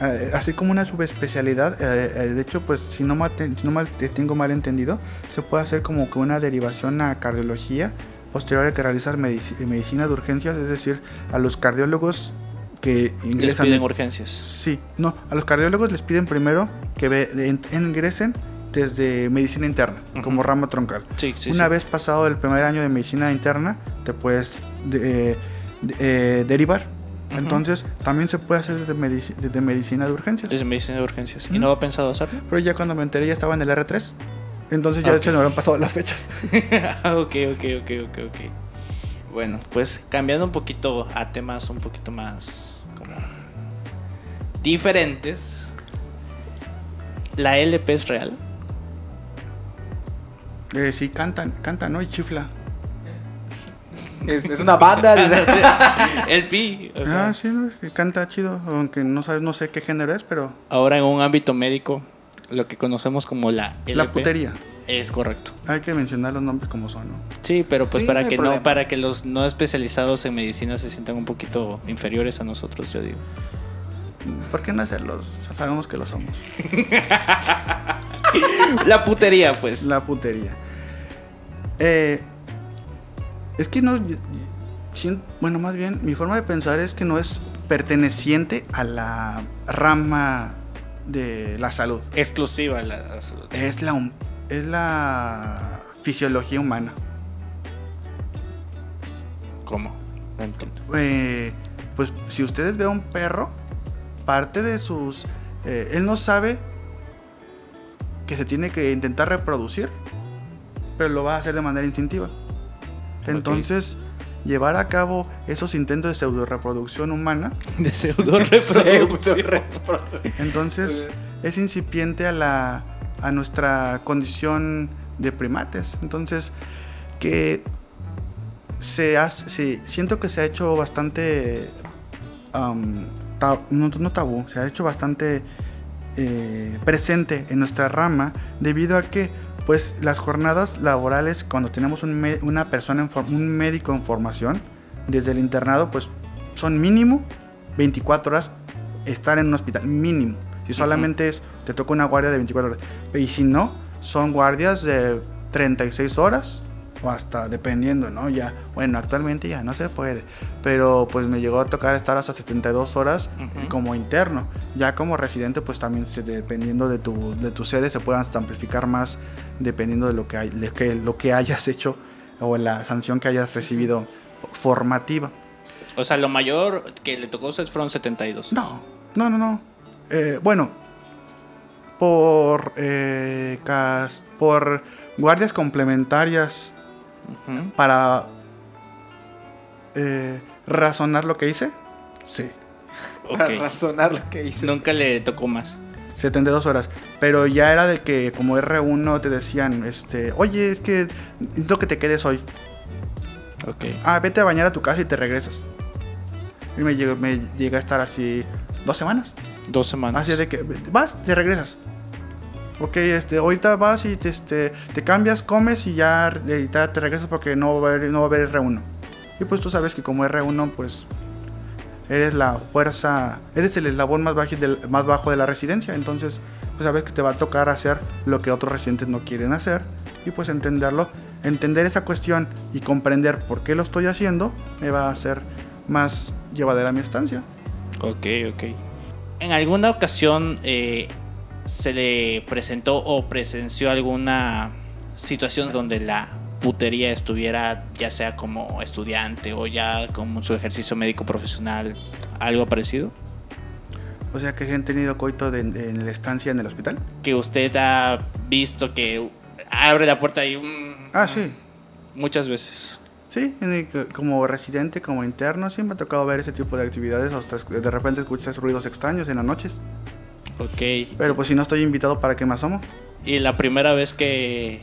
eh, así como una subespecialidad, de hecho, pues si no, si no mal, tengo mal entendido, se puede hacer como que una derivación a cardiología posterior a que realizar medicina de urgencias, es decir, a los cardiólogos que ingresan. Les piden urgencias. Sí, no, a los cardiólogos les piden primero que ingresen desde medicina interna, como rama troncal. Una vez pasado el primer año de medicina interna, te puedes de, eh, derivar. Entonces, también se puede hacer desde, medicina de urgencias. Desde medicina de urgencias. ¿Y no ha pensado hacerlo? Pero ya cuando me enteré ya estaba en el R3. Entonces ya de hecho no habían pasado las fechas. <laughs> ok, ok, ok, ok, ok. Bueno, pues cambiando un poquito a temas un poquito más como diferentes. ¿La LP es real? Eh, sí, cantan, cantan, ¿no? Y chifla. Es, una banda. <laughs> el Pi. ah, sí, canta chido, aunque no sabes, no sé qué género es, pero. Ahora en un ámbito médico, lo que conocemos como la LP, La putería. Es correcto. Hay que mencionar los nombres como son, ¿no? Sí, pero pues para que no, para que los no especializados en medicina se sientan un poquito inferiores a nosotros, yo digo. ¿Por qué no hacerlos? Sabemos que lo somos. <laughs> la putería, pues. La putería. Eh, es que no. Bueno, más bien, mi forma de pensar es que no es perteneciente a la rama de la salud. Exclusiva a la salud. Es la, es la fisiología humana. ¿Cómo? Eh, pues si ustedes ven a un perro, parte de sus... Eh, él no sabe que se tiene que intentar reproducir, pero lo va a hacer de manera instintiva. Entonces, llevar a cabo esos intentos de pseudo reproducción humana. <laughs> De pseudo reproducción. Entonces, es incipiente a, la, a nuestra condición de primates. Entonces, que se hace, siento que se ha hecho bastante no, no tabú, se ha hecho bastante eh, presente en nuestra rama debido a que pues las jornadas laborales cuando tenemos un una persona, un médico en formación desde el internado pues son mínimo 24 horas estar en un hospital, mínimo. Si solamente es, te toca una guardia de 24 horas. Y si no, son guardias de 36 horas o hasta dependiendo, ¿no? Ya, bueno, actualmente ya no se puede, pero pues me llegó a tocar estar hasta 72 horas como interno. Ya como residente, pues también dependiendo de tu, de tu sede se puedan amplificar más dependiendo de lo que, hay, de que, lo que hayas hecho o la sanción que hayas recibido formativa. O sea, lo mayor que le tocó a usted fueron 72. No, no, no, no. Eh, bueno, por, eh, por guardias complementarias para eh, razonar lo que hice, sí. <laughs> Para razonar lo que hice. Nunca le tocó más. 72 horas. Pero ya era de que como R1 te decían, este, oye, es que necesito que te quedes hoy. Ok. Ah, vete a bañar a tu casa y te regresas. Y me me llega a estar así dos semanas. Dos semanas. Así de que vas, te regresas. Ok, este, ahorita vas y te, este, te cambias, comes y ya, te regresas porque no va, a haber, no va a haber R1. Y pues tú sabes que como R1, pues eres la fuerza, eres el eslabón más bajo, del, más bajo de la residencia. Entonces, pues sabes que te va a tocar hacer lo que otros residentes no quieren hacer. Y pues entenderlo, entender esa cuestión y comprender por qué lo estoy haciendo, me va a hacer más llevadera mi estancia. Ok, ok. En alguna ocasión eh, se le presentó o presenció alguna situación donde la putería estuviera ya sea como estudiante o ya como su ejercicio médico profesional, algo parecido? O sea, que han tenido coito de, en la estancia en el hospital. Que usted ha visto que abre la puerta y... Mm, ah, sí. Muchas veces. Sí, como residente, como interno, siempre me ha tocado ver ese tipo de actividades. Hasta de repente escuchas ruidos extraños en las noches. Ok. Pero pues si no estoy invitado, ¿para qué me asomo? ¿Y la primera vez que,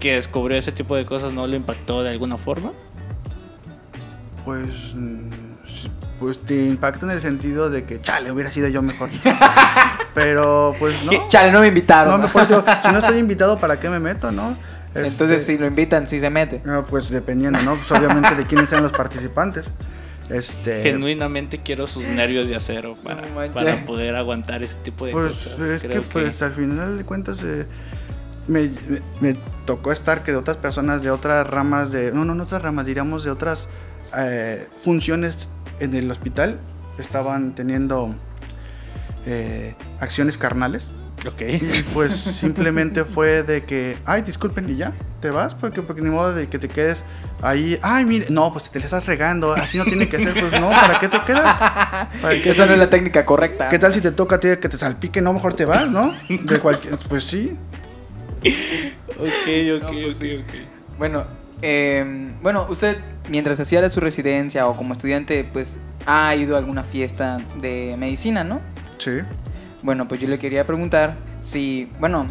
que descubrió ese tipo de cosas no lo impactó de alguna forma? Pues. Mm, pues te impacta en el sentido de que, chale, hubiera sido yo mejor. <laughs> Pero pues no. Chale, no me invitaron. No, mejor yo, si no estoy invitado, ¿para qué me meto, no? Entonces, este, si lo invitan, si se mete. No, pues dependiendo, ¿no? Pues obviamente de quiénes sean los participantes. Este... Genuinamente quiero sus nervios de acero para, para poder aguantar ese tipo de pues, cosas. Es que, pues al final de cuentas eh, me, me, tocó estar que de otras personas de otras ramas de... No, no, no otras ramas, diríamos de otras eh, funciones en el hospital estaban teniendo eh, acciones carnales. Ok. Y pues <laughs> simplemente fue de que, ay, disculpen, y ya, te vas, porque, porque ni modo de que te quedes ahí, ay, mire, no, pues te le estás regando, así no tiene que ser, pues no, ¿para qué te quedas? ¿Para Esa no es la técnica correcta. ¿Qué tal si te toca a ti que te salpique? No, mejor te vas, ¿no? De cualquier, pues sí. ok, ok, pues ok, ok. Bueno, eh, bueno, usted mientras hacía su residencia o como estudiante, pues ha ido a alguna fiesta de medicina, ¿no? Sí. Bueno, pues yo le quería preguntar si, bueno,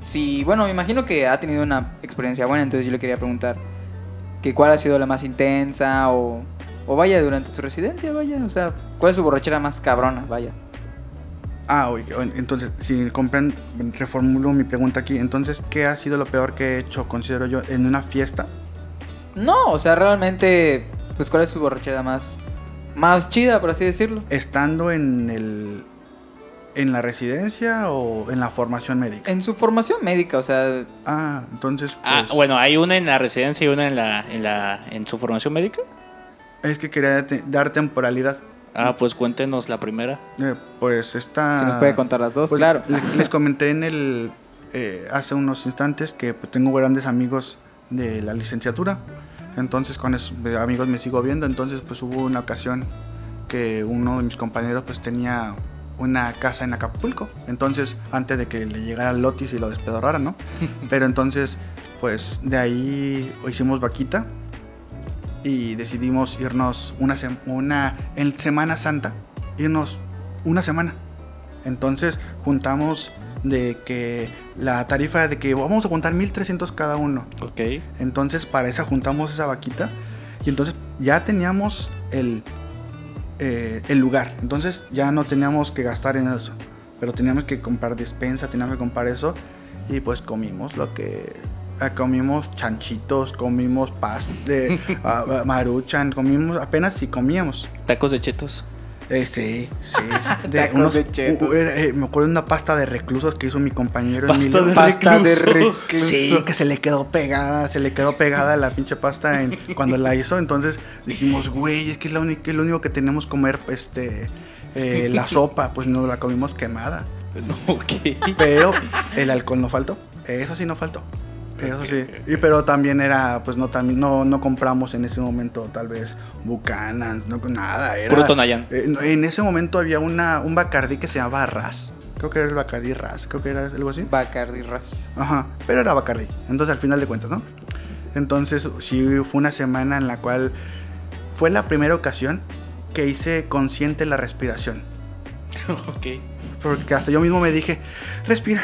si, bueno, me imagino que ha tenido una experiencia buena, entonces yo le quería preguntar que cuál ha sido la más intensa o, o vaya durante su residencia, vaya, o sea, cuál es su borrachera más cabrona, vaya. Ah, entonces, si comprendo, reformulo mi pregunta aquí, entonces, ¿qué ha sido lo peor que he hecho, considero yo, en una fiesta? No, o sea, realmente, pues, ¿cuál es su borrachera más, más chida, por así decirlo? Estando en el, ¿En la residencia o en la formación médica? En su formación médica, o sea. Ah, entonces. Ah, pues bueno, hay una en la residencia y una en la, en la, en su formación médica. Es que quería dar temporalidad. Ah, pues cuéntenos la primera. Eh, pues esta. Si nos puede contar las dos, pues, claro. Les, comenté en el eh, hace unos instantes que pues, tengo grandes amigos de la licenciatura. Entonces con esos amigos me sigo viendo. Entonces pues hubo una ocasión que uno de mis compañeros pues tenía una casa en Acapulco. Entonces, antes de que le llegara el Lotis y lo despedorrara, ¿no? <laughs> Pero entonces, pues de ahí hicimos vaquita y decidimos irnos una, una en Semana Santa, irnos una semana. Entonces, juntamos de que la tarifa de que vamos a juntar 1300 cada uno. Ok. Entonces, para esa juntamos esa vaquita y entonces ya teníamos el eh, el lugar. Entonces ya no teníamos que gastar en eso. Pero teníamos que comprar despensa, teníamos que comprar eso. Y pues comimos lo que... ah, comimos chanchitos, comimos pasta, <laughs> de ah, maruchan, comimos apenas si comíamos. Tacos de chetos. Eh, sí, sí. <laughs> De Tacos unos- de chetos. u- era, eh, me acuerdo de una pasta de reclusos que hizo mi compañero Pasta Emilio. de Pasta de reclusos. reclusos. Sí, que se le quedó pegada, se le quedó pegada la pinche pasta en, cuando la hizo. Entonces dijimos, güey, es que es lo único, es lo único que tenemos comer, este, eh, la <laughs> sopa, pues no la comimos quemada. ok. Pero el alcohol no faltó, eso sí no faltó. Eso sí. Y pero también era, pues no también no, no compramos en ese momento tal vez Buchanan, no nada, era Puro Tonayán. eh, en ese momento había una un Bacardí que se llamaba Raz. Creo que era el Bacardí Raz, creo que era algo así. Bacardi Ras. Ajá, pero era Bacardi. Entonces, al final de cuentas, ¿no? Entonces, sí, fue una semana en la cual fue la primera ocasión que hice consciente la respiración. <laughs> ok. Porque hasta yo mismo me dije, respira,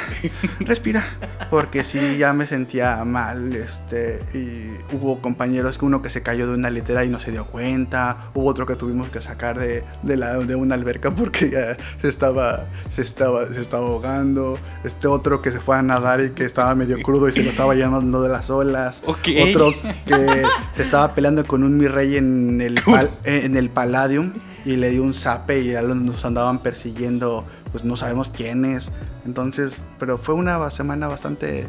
respira. Porque sí, ya me sentía mal. Este, y hubo compañeros que uno que se cayó de una litera y no se dio cuenta. Hubo otro que tuvimos que sacar de, de, la, de una alberca porque ya se estaba, se, estaba, se estaba ahogando. Este otro que se fue a nadar y que estaba medio crudo y se lo estaba llenando de las olas. Otro que se estaba peleando con un mi rey en el, <laughs> pal- en el Palladium y le dio un zape y ya nos andaban persiguiendo, pues no sabemos quiénes. Entonces, pero fue una semana bastante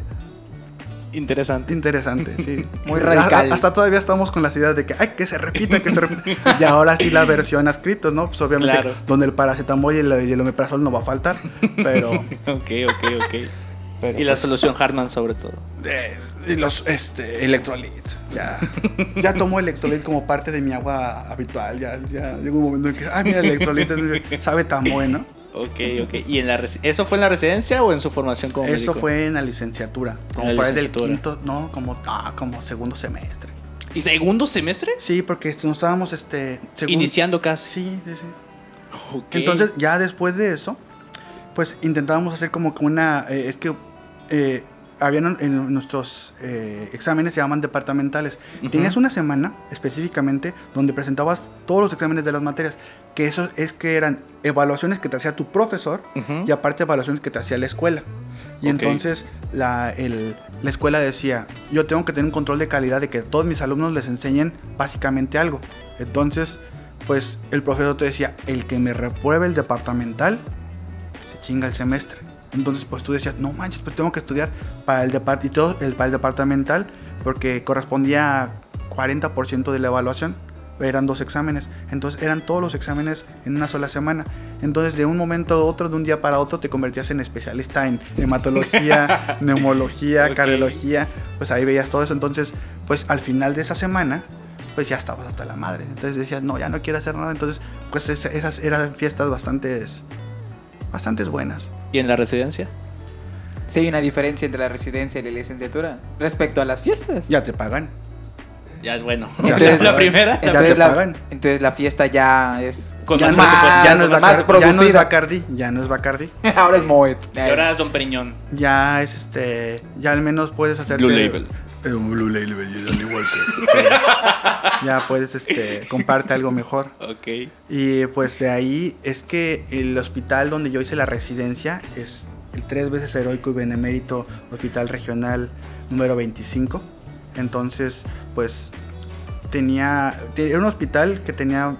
Interesante. interesante, sí. <laughs> Muy radical. Hasta, todavía estamos con las ideas de que, ay, que se repita, que se repita. y ahora sí la versión a escritos, ¿no? Pues obviamente Claro. donde el paracetamol y el, y el omeprazol no va a faltar, pero... <laughs> Ok, ok, ok. Pero Y la pues, solución Hartman sobre todo. Y los este electrolitos. Ya, ya tomo electrolit como parte de mi agua habitual. Ya, ya llegó un momento en que, ay, mira, el electrolit sabe tan bueno. Ok, ok. ¿Y en la eso fue en la residencia o en su formación como Eso médico? fue en la licenciatura. Como la por ahí del licenciatura. quinto, no, como, ah, como segundo semestre. ¿Segundo semestre? Sí, porque este, nos estábamos este, Iniciando casi. Sí, sí, sí. Entonces, ya después de eso, pues intentábamos hacer como que una. eh, es que eh, habían en nuestros eh, exámenes se llaman departamentales. Ujú. Tenías una semana específicamente donde presentabas todos los exámenes de las materias. Que eso es que eran evaluaciones que te hacía tu profesor y aparte evaluaciones que te hacía la escuela. Y entonces la, el- la escuela decía, yo tengo que tener un control de calidad de que todos mis alumnos les enseñen básicamente algo. Entonces, pues el profesor te decía, el que me repruebe el departamental, chinga el semestre. Entonces, pues tú decías, no manches, pues tengo que estudiar para el, depart y todo el, para el departamental, porque correspondía a 40% de la evaluación. Eran dos exámenes. Entonces eran todos los exámenes en una sola semana. Entonces de un momento a otro, de un día para otro, te convertías en especialista en hematología, <laughs> neumología, Ok. cardiología. Pues ahí veías todo eso. Entonces, pues al final de esa semana, pues ya estabas hasta la madre. Entonces decías, no, ya no quiero hacer nada. Entonces, pues es- esas eran fiestas bastantes, bastantes buenas. ¿Y en la residencia? Sí, hay una diferencia entre la residencia y la licenciatura respecto a las fiestas. Ya te pagan. Ya es bueno. Ya la, primera. Ya entonces, te la, pagan. entonces la fiesta ya es Con ya, más no, presupuesto. ya no es más Bacardi, ya no es producida. Bacardi, ya no es Bacardi. <laughs> ahora es Moet. Y ahora es Don Periñón. Ya es este, ya al menos puedes hacer Blue Label. Un Blue Label y Johnny <laughs> Walker. Ya puedes este comparte algo mejor. Ok. Y pues de ahí es que el hospital donde yo hice la residencia es el tres veces heroico y benemérito Hospital Regional número 25. Entonces, pues tenía te- era un hospital que tenía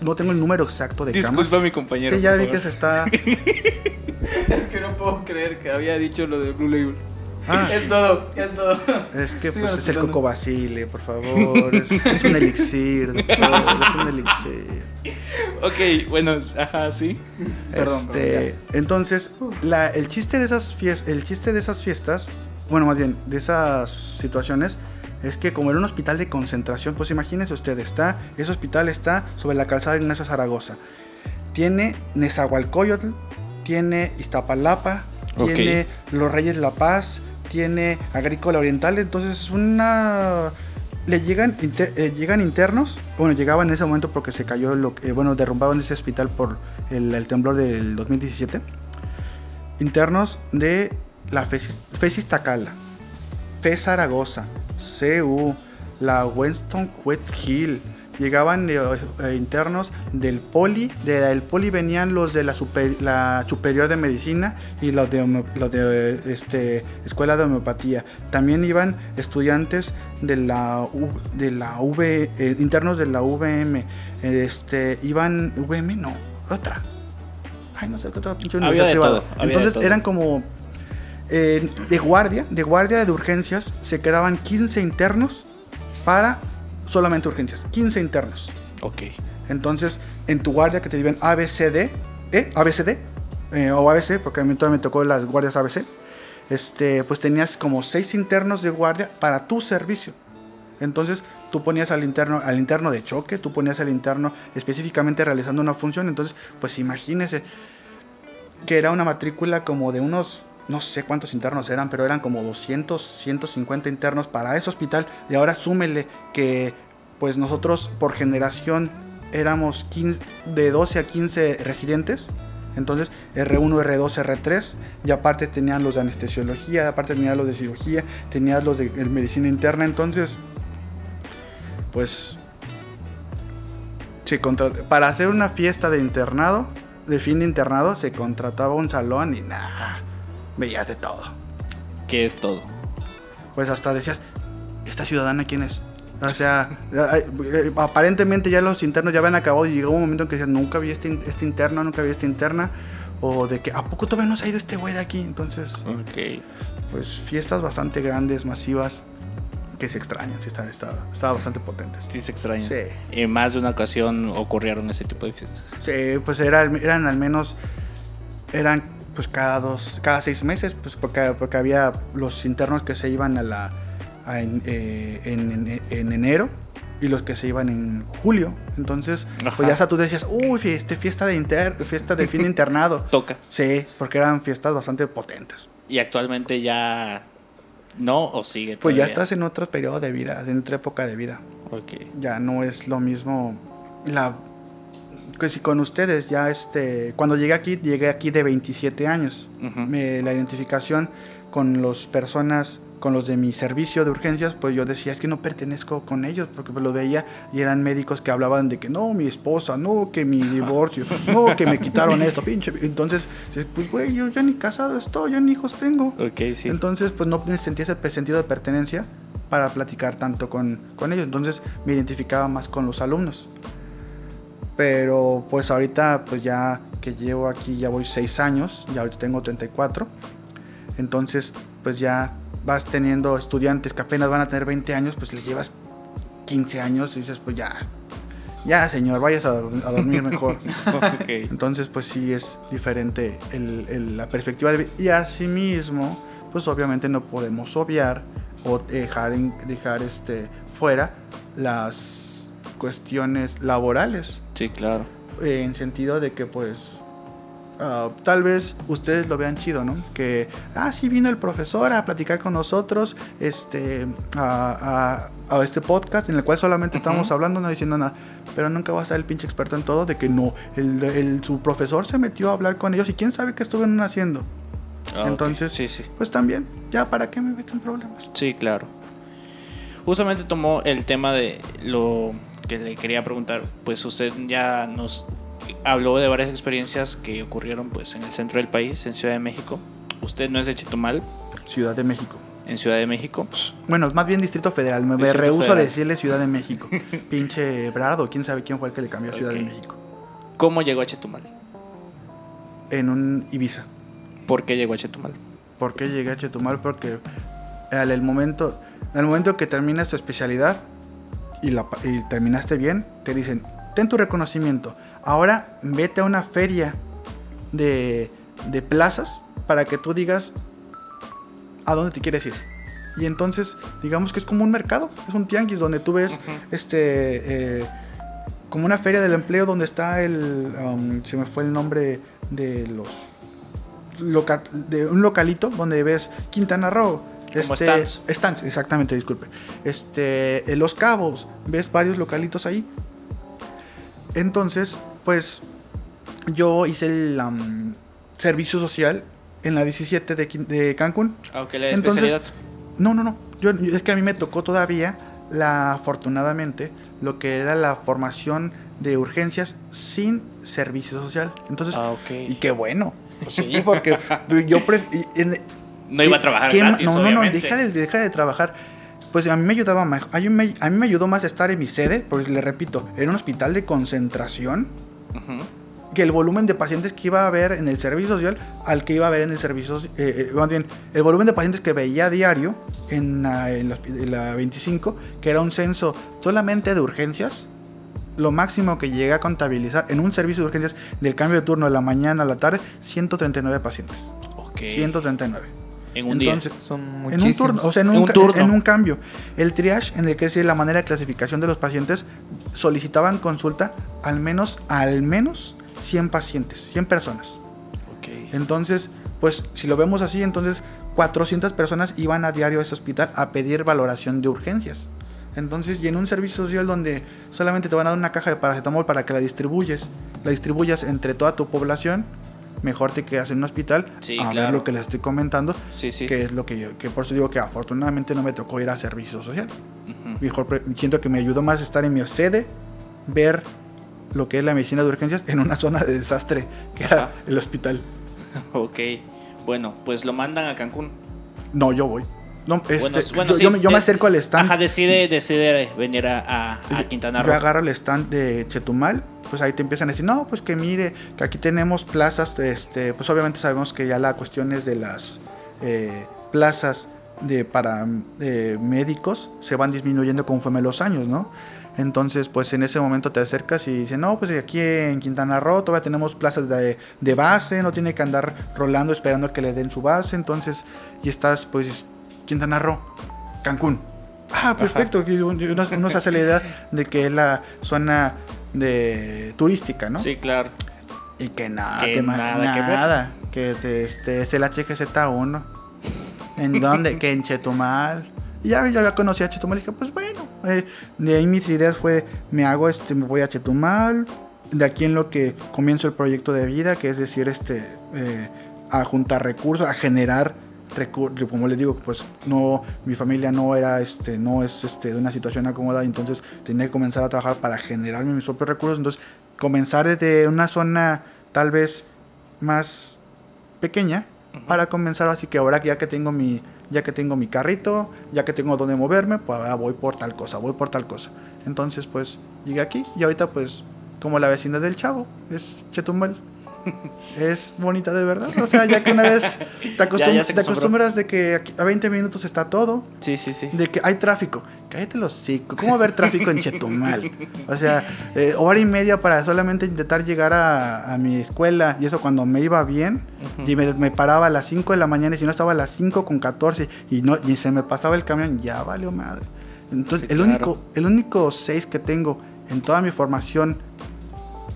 no tengo el número exacto de Disculpa camas. mi compañero. Sí, ya vi que se está <laughs> Es que no puedo creer que había dicho lo de Blue Label. Ah. Es todo, es todo. Es que pues es el coco basile, por favor. Es, es un elixir, doctor, es un elixir. Ok, bueno, ajá, sí. Perdón, Este, entonces, la- el chiste de esas fiestas, el chiste de esas fiestas, bueno, más bien, de esas situaciones, es que como era un hospital de concentración, pues imagínese usted, está, ese hospital está sobre la calzada de Ignacio Zaragoza. Tiene Nezahualcóyotl, tiene Iztapalapa, tiene Los Reyes de la Paz, tiene Agrícola Oriental, entonces es una le llegan eh, llegan internos, bueno, llegaban en ese momento porque se cayó lo eh, bueno, derrumbaban ese hospital por el, temblor del 2017. Internos de la FES, FES Iztacala, FES Zaragoza, CU, la Winston West Hill, llegaban eh, eh, internos del poli, del poli venían los de la, super- la superior de medicina y los de, los de este, escuela de homeopatía. También iban estudiantes de la, U- de la V, eh, internos de la VM, este, iban, VM no, otra. Ay, no sé qué otra pinche Había universidad de privada. todo, había de Entonces eran como eh, de guardia, de guardia de urgencias, se quedaban 15 internos para solamente urgencias. 15 internos. Ok. Entonces, en tu guardia que te digan ABCD, ¿eh? ABCD, eh, o ABC, porque a mí todavía me tocó las guardias ABC, este, pues tenías como 6 internos de guardia para tu servicio. Entonces, tú ponías al interno, al interno de choque, tú ponías al interno específicamente realizando una función. Entonces, pues imagínese que era una matrícula como de unos, no sé cuántos internos eran, pero eran como 200, 150 internos para ese hospital. Y ahora súmele que, pues nosotros por generación éramos 15 de 12 a 15 residentes. Entonces, R1, R2, R3, y aparte tenían los de anestesiología, aparte tenían los de cirugía, tenían los de eh, medicina interna. Entonces, pues, se contra- para hacer una fiesta de internado, de fin de internado, se contrataba un salón y nada, veías de todo. ¿Qué es todo? Pues hasta decías, ¿esta ciudadana quién es? O sea, aparentemente ya los internos ya habían acabado y llegó un momento en que decías, nunca vi este, este interno, nunca vi esta interna. O de que, ¿a poco todavía no se ha ido este güey de aquí? Entonces, Ok. pues fiestas bastante grandes, masivas, que se extrañan, sí, estaba, estaba, estaba bastante potentes. Sí se extraña. Sí. En más de una ocasión ocurrieron ese tipo de fiestas. Sí, pues era, eran al menos, eran pues cada dos, cada seis meses, pues porque, porque había los internos que se iban a la, a en, eh, en- en- en enero y los que se iban en julio. Entonces, Ajá. pues ya hasta tú decías, uy, fiesta, fiesta de inter, fiesta de fin de <laughs> internado. Toca. Sí, porque eran fiestas bastante potentes. Y actualmente ya no o sigue Pues ya estás en otro periodo de vida, en otra época de vida. Ok. ya no es lo mismo la que si con ustedes ya este cuando llegué aquí llegué aquí de 27 años Ujú. Me- la identificación con las personas con los de mi servicio de urgencias pues yo decía es que no pertenezco con ellos porque pues lo veía y eran médicos que hablaban de que no mi esposa no que mi <laughs> divorcio no que me quitaron esto pinche entonces pues güey yo ya ni casado estoy yo ni hijos tengo Ok, sí. entonces, pues no me sentía ese sentido de pertenencia para platicar tanto con, con ellos. Entonces, me identificaba más con los alumnos. Pero, pues ahorita, pues ya que llevo aquí, ya voy 6 años, ya ahorita tengo 34. Entonces, pues ya vas teniendo estudiantes que apenas van a tener 20 años, pues les llevas 15 años y dices, pues ya, ya señor, vayas a, dor- a dormir mejor. <laughs> Entonces, pues sí es diferente el- el- la perspectiva de vida. Y asimismo, pues obviamente no podemos obviar o dejar, dejar este, fuera las cuestiones laborales. Sí, claro. eh, en sentido de que pues ah, tal vez ustedes lo vean chido, ¿no? Que, ah, sí vino el profesor a platicar con nosotros este, a, a- a este podcast en el cual solamente estamos hablando, no diciendo nada. Pero nunca va a estar el pinche experto en todo de que no, el, el- su profesor se metió a hablar con ellos y quién sabe qué estuvieron haciendo. Ah. Entonces- Sí, sí. Pues también, ya para qué me meto en problemas. Sí, claro. Justamente tomó el tema de lo que le quería preguntar. Pues usted ya nos habló de varias experiencias que ocurrieron pues en el centro del país, en Ciudad de México. Usted no es de Chetumal, Ciudad de México. en Ciudad de México. Bueno, más bien Distrito Federal. Me, Distrito rehuso Federal. a decirle Ciudad de México. <laughs> Pinche Brado, quién sabe quién fue el que le cambió a Ciudad de México. ¿Cómo llegó a Chetumal? En un Ibiza. ¿Por qué llegó a Chetumal? ¿Por qué llegué a Chetumal? Porque al el momento, al momento que terminas tu especialidad y, la, y terminaste bien, te dicen, ten tu reconocimiento. Ahora vete a una feria de, de plazas para que tú digas a dónde te quieres ir. Y entonces, digamos que es como un mercado, es un tianguis donde tú ves este... eh, como una feria del empleo donde está el... um, se me fue el nombre de los... loca- de un localito donde ves Quintana Roo. Como stands. stands, exactamente, disculpe. Este, eh, Los Cabos, ves varios localitos ahí. Entonces, pues yo hice el um, servicio social en la 17 de, de Cancún. Aunque la Entonces-. No, no, no. Yo, yo- es que a mí me tocó todavía la, afortunadamente, lo que era la formación de urgencias sin servicio social. Entonces, Ah, ok. y qué bueno. Pues <laughs> sí, porque yo en- No iba a trabajar ¿qué ma- gratis, No, no, no, deja de, deja de trabajar. Pues a mí me ayudaba más. A mí me, a mí me ayudó más estar en mi sede, porque le repito, era un hospital de concentración, Ujú. que el volumen de pacientes que iba a haber en el servicio social al que iba a haber en el servicio, eh, eh, más bien, el volumen de pacientes que veía a diario en la, en la en la 25, que era un censo solamente de urgencias, lo máximo que llegué a contabilizar en un servicio de urgencias del cambio de turno de la mañana a la tarde, 139 pacientes. Ok. 139. En un Entonces, Son en muchísimos. un turno, o sea, en En un, turno. en cambio. El triage, en el que es la manera de clasificación de los pacientes, solicitaban consulta al menos, al menos 100 pacientes, 100 personas. día. Ok. Entonces, pues si lo vemos así, entonces 400 personas iban a diario a ese hospital a pedir valoración de urgencias. Entonces, y en un servicio social donde solamente te van a dar una caja de paracetamol para que la distribuyes, la distribuyas entre toda tu población, mejor te quedas en un hospital Sí, a ver lo que les estoy comentando, Sí, sí. que es lo que yo, que por eso digo que afortunadamente no me tocó ir a servicio social. Mejor siento que me ayudó más estar en mi sede, ver lo que es la medicina de urgencias en una zona de desastre, que era el hospital. <laughs> Ok. Bueno, pues lo mandan a Cancún. No, yo voy. No, este, Bueno, bueno, yo, sí, yo me, yo acerco al stand. Ajá, decide, decide venir a, a- a Quintana Yo Roo. agarro el stand de Chetumal, pues ahí te empiezan a decir, no, pues que mire, que aquí tenemos plazas, este, pues obviamente sabemos que ya la cuestión es de las eh, plazas de para eh, médicos se van disminuyendo conforme los años, ¿no? Entonces, pues en ese momento te acercas y dicen, no, pues aquí en Quintana Roo todavía tenemos plazas de, de base, no tiene que andar rolando esperando que le den su base, entonces, y estás, pues, Quintana Roo, Cancún. Ah, perfecto. Uno, uno se hace la idea de que es la zona de turística, ¿no? Sí, claro. Y que nada, Que nada que ver. nada, que te- este, es el HGZ1. ¿En dónde? que en Chetumal. Y ya, ya conocí a Chetumal y dije, pues bueno. eh, de ahí mis ideas fue, me hago este, me voy a Chetumal. De aquí en lo que comienzo el proyecto de vida, que es decir, este, eh, a juntar recursos, a generar. Como les digo, pues no, mi familia no era, este, no es este, de una situación acomodada, entonces tenía que comenzar a trabajar para generar mis propios recursos. Entonces, comenzar desde una zona tal vez más pequeña para comenzar así que ahora que ya que tengo mi ya que tengo mi carrito ya que tengo donde moverme pues ahora voy por tal cosa voy por tal cosa. Entonces pues llegué aquí y ahorita pues como la vecina del chavo es Chetumal es bonita de verdad o sea ya que una vez <laughs> te, acostum- Ya, ya se te acostumbró. acostumbras de que aquí a 20 minutos está todo Sí, sí, sí. de que hay tráfico. Cállate los hocico. ¿Cómo va a haber tráfico en Chetumal? O sea, eh, hora y media para solamente intentar llegar a, a mi escuela. Y eso cuando me iba bien. Y me, me paraba a las 5 de la mañana. Y si no estaba a las 5 con 14 y, no, y se me pasaba el camión, ya valió madre. Entonces, Sí, el, claro. único, el único 6 que tengo en toda mi formación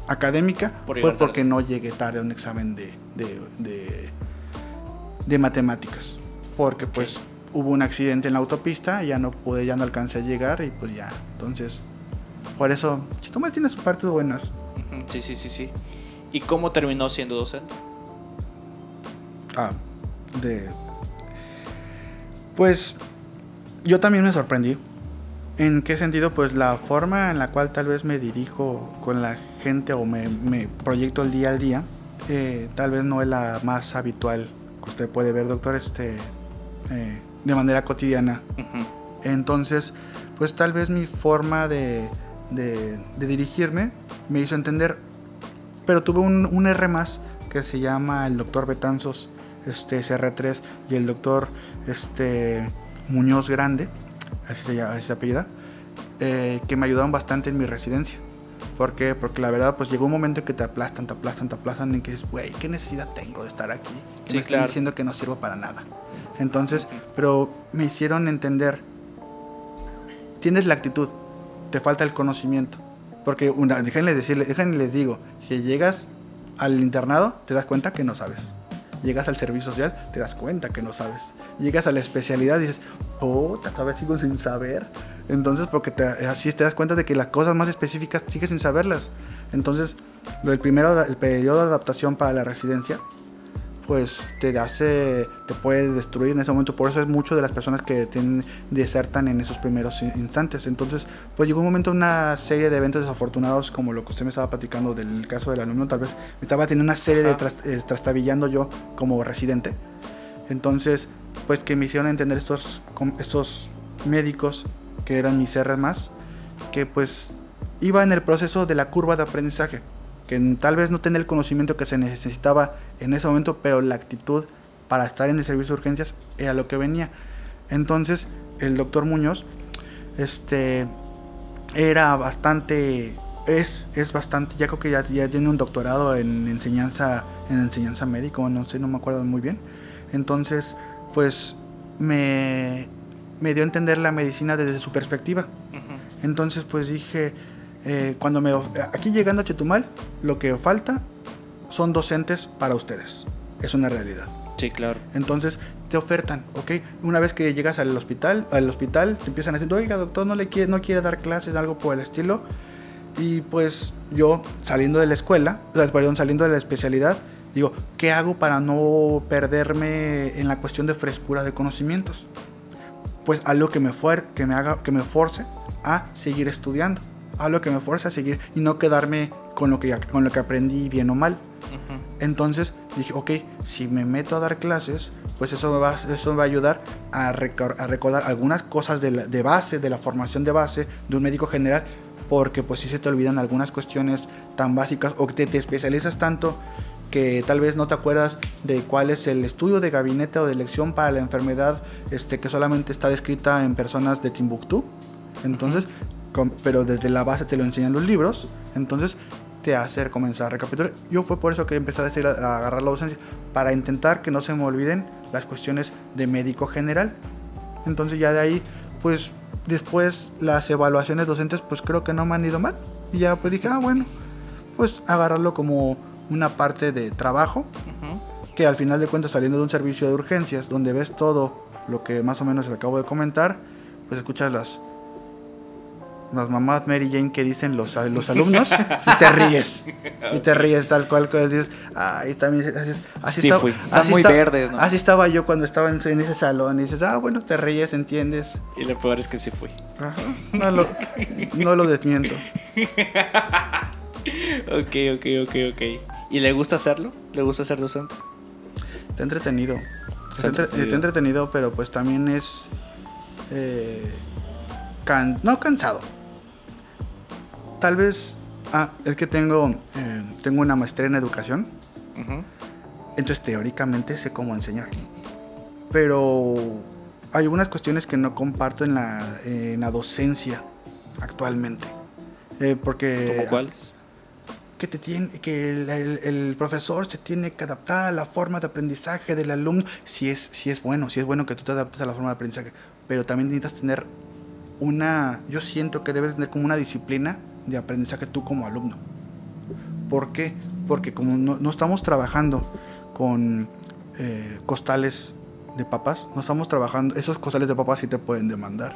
académica Por fue porque tarde. no llegué tarde a un examen de, de, de, de matemáticas. Porque pues hubo un accidente en la autopista, ya no pude, ya no alcancé a llegar y pues ya. Entonces, por eso, Chetumal tiene sus partes buenas. Sí, sí, sí, sí. ¿Y cómo terminó siendo docente? Ah, de... Pues yo también me sorprendí. ¿En qué sentido? Pues la forma en la cual tal vez me dirijo con la gente o me, me proyecto el día al día, eh, tal vez no es la más habitual que usted puede ver, doctor, este, eh, de manera cotidiana. Entonces, pues tal vez mi forma de, de- de dirigirme me hizo entender. Pero tuve un, un R más que se llama el doctor Betanzos, este SR3, y el doctor este, Muñoz Grande, así se, llama, así se apellida, eh, que me ayudaron bastante en mi residencia. ¿Por qué? Porque la verdad, pues llegó un momento en que te aplastan, te aplastan, te aplastan, en que dices, güey, ¿qué necesidad tengo de estar aquí? Que Sí, me están claro. diciendo que no sirvo para nada. Entonces, pero me hicieron entender tienes la actitud, te falta el conocimiento. Porque una, déjenles decirle, déjenles les digo, si llegas al internado, te das cuenta que no sabes. Llegas al servicio social, te das cuenta que no sabes. Llegas a la especialidad y dices, puta, todavía sigo sin saber. Entonces, porque te- así te das cuenta de que las cosas más específicas sigues sin saberlas. Entonces, del primero, el periodo de adaptación para la residencia pues te hace, te puede destruir en ese momento. Por eso es mucho de las personas que tienen, desertan en esos primeros instantes. Entonces, pues llegó un momento, una serie de eventos desafortunados, como lo que usted me estaba platicando del caso del alumno, tal vez me estaba teniendo una serie de eh, trastabillando yo como residente. Entonces, pues que me hicieron entender estos, estos médicos, que eran mis R más, que pues iba en el proceso de la curva de aprendizaje que tal vez no tenía el conocimiento que se necesitaba en ese momento, pero la actitud para estar en el servicio de urgencias era lo que venía. Entonces, el doctor Muñoz, este, era bastante, es, es bastante, ya creo que ya, ya tiene un doctorado en enseñanza, en enseñanza médico, no sé, no me acuerdo muy bien. Entonces, pues, me, me dio a entender la medicina desde su perspectiva. Entonces, pues dije, eh, cuando me aquí llegando a Chetumal, lo que falta son docentes para ustedes. Es una realidad. Sí, claro. Entonces te ofertan, ¿ok? Una vez que llegas al hospital, al hospital te empiezan a decir, oiga, doctor, no le quiere, no quiere dar clases, algo por el estilo. Y pues yo saliendo de la escuela, perdón, saliendo de la especialidad, digo, ¿qué hago para no perderme en la cuestión de frescura de conocimientos? Pues algo que me, que me haga, que me force a seguir estudiando algo que me fuerza a seguir y no quedarme con lo que, con lo que aprendí bien o mal. Entonces dije, ok, si me meto a dar clases, pues eso me va, eso va a ayudar a, recordar algunas cosas de, base, de la formación de base de un médico general, porque pues si se te olvidan algunas cuestiones tan básicas o que te, especializas tanto que tal vez no te acuerdas de cuál es el estudio de gabinete o de elección para la enfermedad este, que solamente está descrita en personas de Timbuktu. Entonces, pero desde la base te lo enseñan los libros, entonces te hace comenzar a recapitular. Yo fue por eso que empecé a, decir, a agarrar la docencia, para intentar que no se me olviden las cuestiones de médico general. Entonces ya de ahí, pues después las evaluaciones docentes, pues creo que no me han ido mal. Y ya pues dije, ah, bueno, pues agarrarlo como una parte de trabajo, que al final de cuentas saliendo de un servicio de urgencias, donde ves todo lo que más o menos acabo de comentar, pues escuchas las las mamás Mary Jane que dicen los, los alumnos y te ríes. Y te ríes tal cual. Dices, ay, también. Así, así sí, fui. Así, muy verdes, ¿no? así estaba yo cuando estaba en, ese salón. Y dices, ah, bueno, te ríes, entiendes. Y lo peor es que sí fui. Ajá. No lo, no lo desmiento. ok, ok, ok, ok. ¿Y le gusta hacerlo? ¿Le gusta ser docente? Está entretenido. Está, entretenido. está entretenido, pero pues también es. Eh, no cansado, tal vez, ah, es que tengo, eh, tengo una maestría en educación. Entonces teóricamente sé cómo enseñar. Pero hay algunas cuestiones que no comparto en la, en la docencia actualmente. Eh, porque... ¿Cómo cuáles? Que, te tiene, que el, el, profesor se tiene que adaptar a la forma de aprendizaje del alumno. Si es, si es bueno, si es bueno que tú te adaptes a la forma de aprendizaje. Pero también necesitas tener una... Yo siento que debes tener como una disciplina de aprendizaje tú como alumno. ¿Por qué? Porque como no, estamos trabajando con eh, costales de papas, no estamos trabajando, esos costales de papas sí te pueden demandar.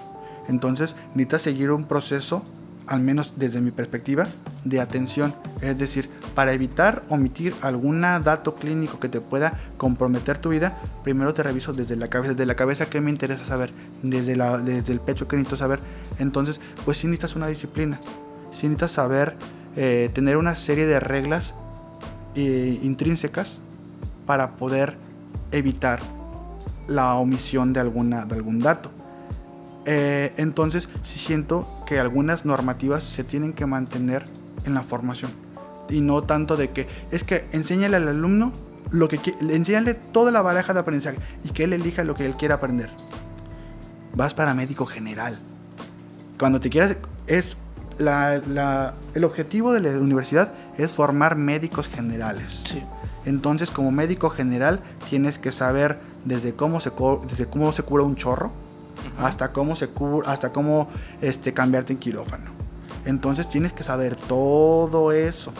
Entonces necesitas seguir un proceso, al menos desde mi perspectiva, de atención. Es decir, para evitar omitir algún dato clínico que te pueda comprometer tu vida, primero te reviso desde la cabeza, desde la cabeza que me interesa saber, desde, la, desde el pecho que necesito saber. Entonces, pues sí necesitas una disciplina si necesitas saber eh, tener una serie de reglas eh, intrínsecas para poder evitar la omisión de, alguna, de algún dato. Eh, entonces, sí siento que algunas normativas se tienen que mantener en la formación. Y no tanto de que es que enséñale al alumno lo que enséñale toda la baraja de aprendizaje y que él elija lo que él quiera aprender. Vas para médico general. Cuando te quieras, es el objetivo de la universidad es formar médicos generales. Entonces, como médico general, tienes que saber desde cómo se, desde cómo se cura un chorro hasta cómo se cura, hasta cómo este, cambiarte en quirófano. Entonces, tienes que saber todo eso.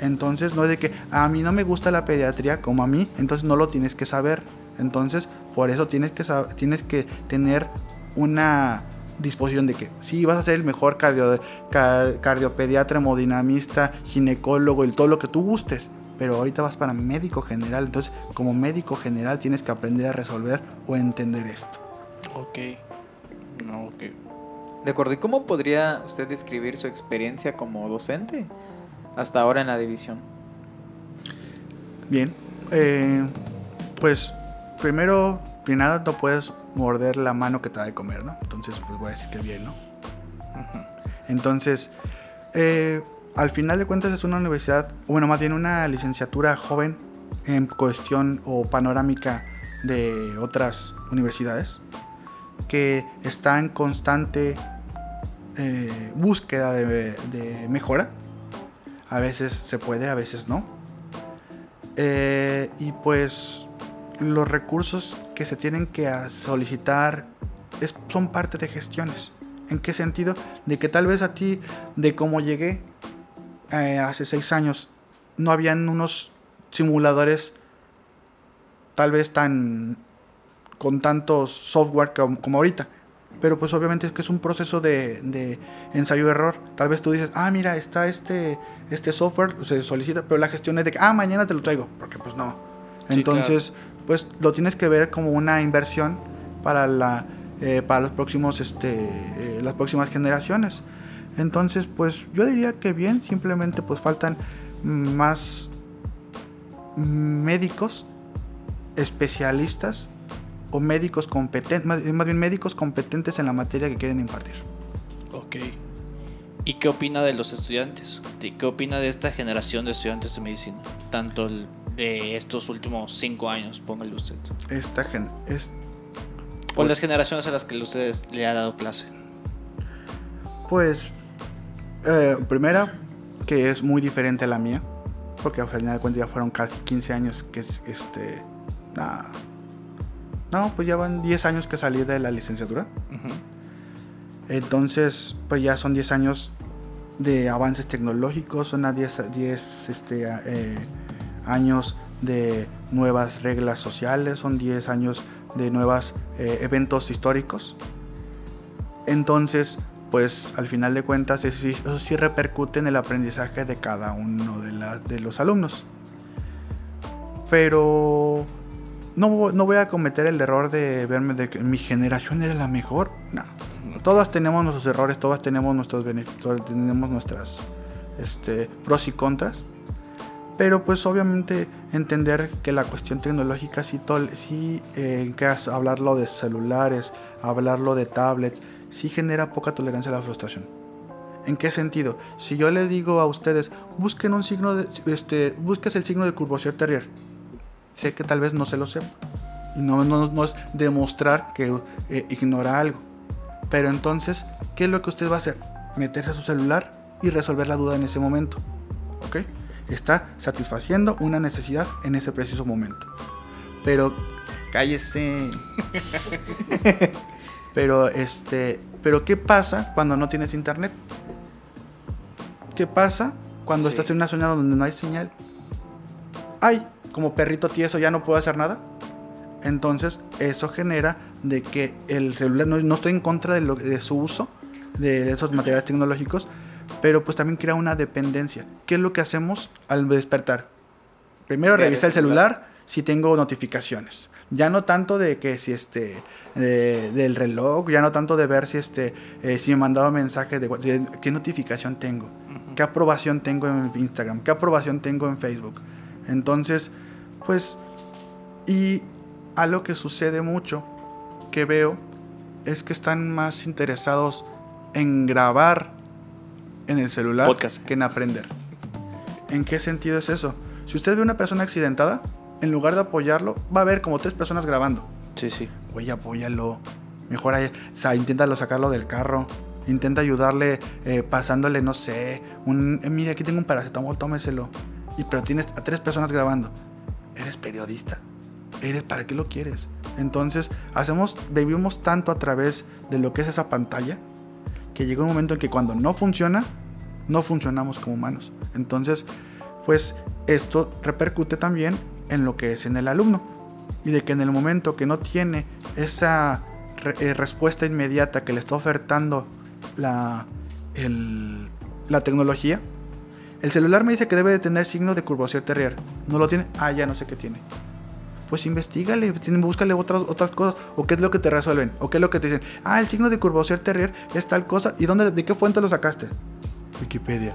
Entonces, no es de que a mí no me gusta la pediatría como a mí, entonces no lo tienes que saber. Entonces, por eso tienes que, tienes que tener una disposición de que sí vas a ser el mejor cardio, cardiopediatra, hemodinamista, ginecólogo, y todo lo que tú gustes, pero ahorita vas para médico general. Entonces, como médico general tienes que aprender a resolver o entender esto. Ok. No, ok. De acuerdo, ¿y cómo podría usted describir su experiencia como docente hasta ahora en la división? Bien, eh, pues primero, que nada, no puedes morder la mano que te da de comer, ¿no? Entonces, pues voy a decir que bien, ¿no? Entonces, eh, al final de cuentas es una universidad, bueno, más bien una licenciatura joven en cuestión o panorámica de otras universidades que está en constante eh, búsqueda de, de mejora. A veces se puede, a veces no. Eh, y pues los recursos que se tienen que a- solicitar es- son parte de gestiones. ¿En qué sentido? De que tal vez a ti, de cómo llegué eh, hace seis años, no habían unos simuladores tal vez tan con tantos software como, como ahorita. Pero pues obviamente es que es un proceso de, de ensayo-error. Tal vez tú dices, ah, mira, está este, este software, se solicita, pero la gestión es de que, ah, mañana te lo traigo. Porque pues no. Sí, Entonces, pues lo tienes que ver como una inversión para la eh, para los próximos este eh, las próximas generaciones. Entonces, pues yo diría que bien, simplemente pues faltan más médicos especialistas o médicos competentes, más, más bien médicos competentes en la materia que quieren impartir. Ok. ¿Y qué opina de los estudiantes? ¿De ¿Qué opina de esta generación de estudiantes de medicina? Tanto el- de estos últimos cinco años, póngale usted. Esta gen es Por las generaciones a las que usted le ha dado clase. Pues, eh, primera, que es muy diferente a la mía, porque al final de cuentas ya fueron casi 15 años que es, este... nah, no, pues ya van 10 años que salí de la licenciatura. Entonces, pues ya son 10 años de avances tecnológicos, son a 10, 10 este, eh, años de nuevas reglas sociales, son 10 años de nuevos eventos históricos. Entonces, pues al final de cuentas, eso sí, eso sí repercute en el aprendizaje de cada uno de, la- de los alumnos. Pero no, no voy a cometer el error de verme de que mi generación era la mejor. No. Todas tenemos nuestros errores, todas tenemos nuestros beneficios, tenemos nuestras este, pros y contras. Pero pues obviamente entender que la cuestión tecnológica sí, sí eh, que hablarlo de celulares, hablarlo de tablets, sí genera poca tolerancia a la frustración. ¿En qué sentido? Si yo les digo a ustedes, busquen un signo de, este, busques el signo de Courvoisier Terrier. Sé que tal vez no se lo sepa. Y no, no, no es demostrar que eh, ignora algo. Pero entonces, ¿qué es lo que usted va a hacer? Meterse a su celular y resolver la duda en ese momento. ¿Ok? Está satisfaciendo una necesidad en ese preciso momento. Pero cállese. <laughs> pero este, pero ¿qué pasa cuando no tienes internet? ¿Qué pasa cuando Sí. estás en una zona donde no hay señal? Ay, como perrito tieso ya no puedo hacer nada. Entonces, eso genera de que el celular, no, no estoy en contra de, lo- de su uso, de esos materiales tecnológicos, pero pues también crea una dependencia. ¿Qué es lo que hacemos al despertar? Primero Ver el celular. celular si tengo notificaciones. Ya no tanto de que si este de- del reloj, ya no tanto de ver si este eh, si me mandaba mensaje de what- de qué notificación tengo, qué aprobación tengo en Instagram, qué aprobación tengo en Facebook. Entonces, pues y algo que sucede mucho que veo es que están más interesados en grabar en el celular Podcast. que en aprender. ¿En qué sentido es eso? Si usted ve una persona accidentada, en lugar de apoyarlo, va a ver como tres personas grabando. Sí, sí. Oye, apóyalo. Mejor ahí, o sea, inténtalo sacarlo del carro. Intenta ayudarle eh, pasándole, no sé, un... eh, mira, aquí tengo un paracetamol, tómeselo. Y pero tienes a tres personas grabando. Eres periodista. Eres, ¿para qué lo quieres? Entonces, hacemos, vivimos tanto a través de lo que es esa pantalla, que llega un momento en que cuando no funciona, no funcionamos como humanos. Entonces, pues esto repercute también en lo que es en el alumno. Y de que en el momento que no tiene esa eh, respuesta inmediata que le está ofertando la, la tecnología, El celular me dice que debe de tener signo de curvación terrier. ¿No lo tiene? Ah, ya no sé qué tiene. Pues investigale, búscale otras, otras cosas. O qué es lo que te resuelven. O qué es lo que te dicen. Ah, el signo de curvación terrier es tal cosa. ¿Y dónde, de qué fuente lo sacaste? Wikipedia.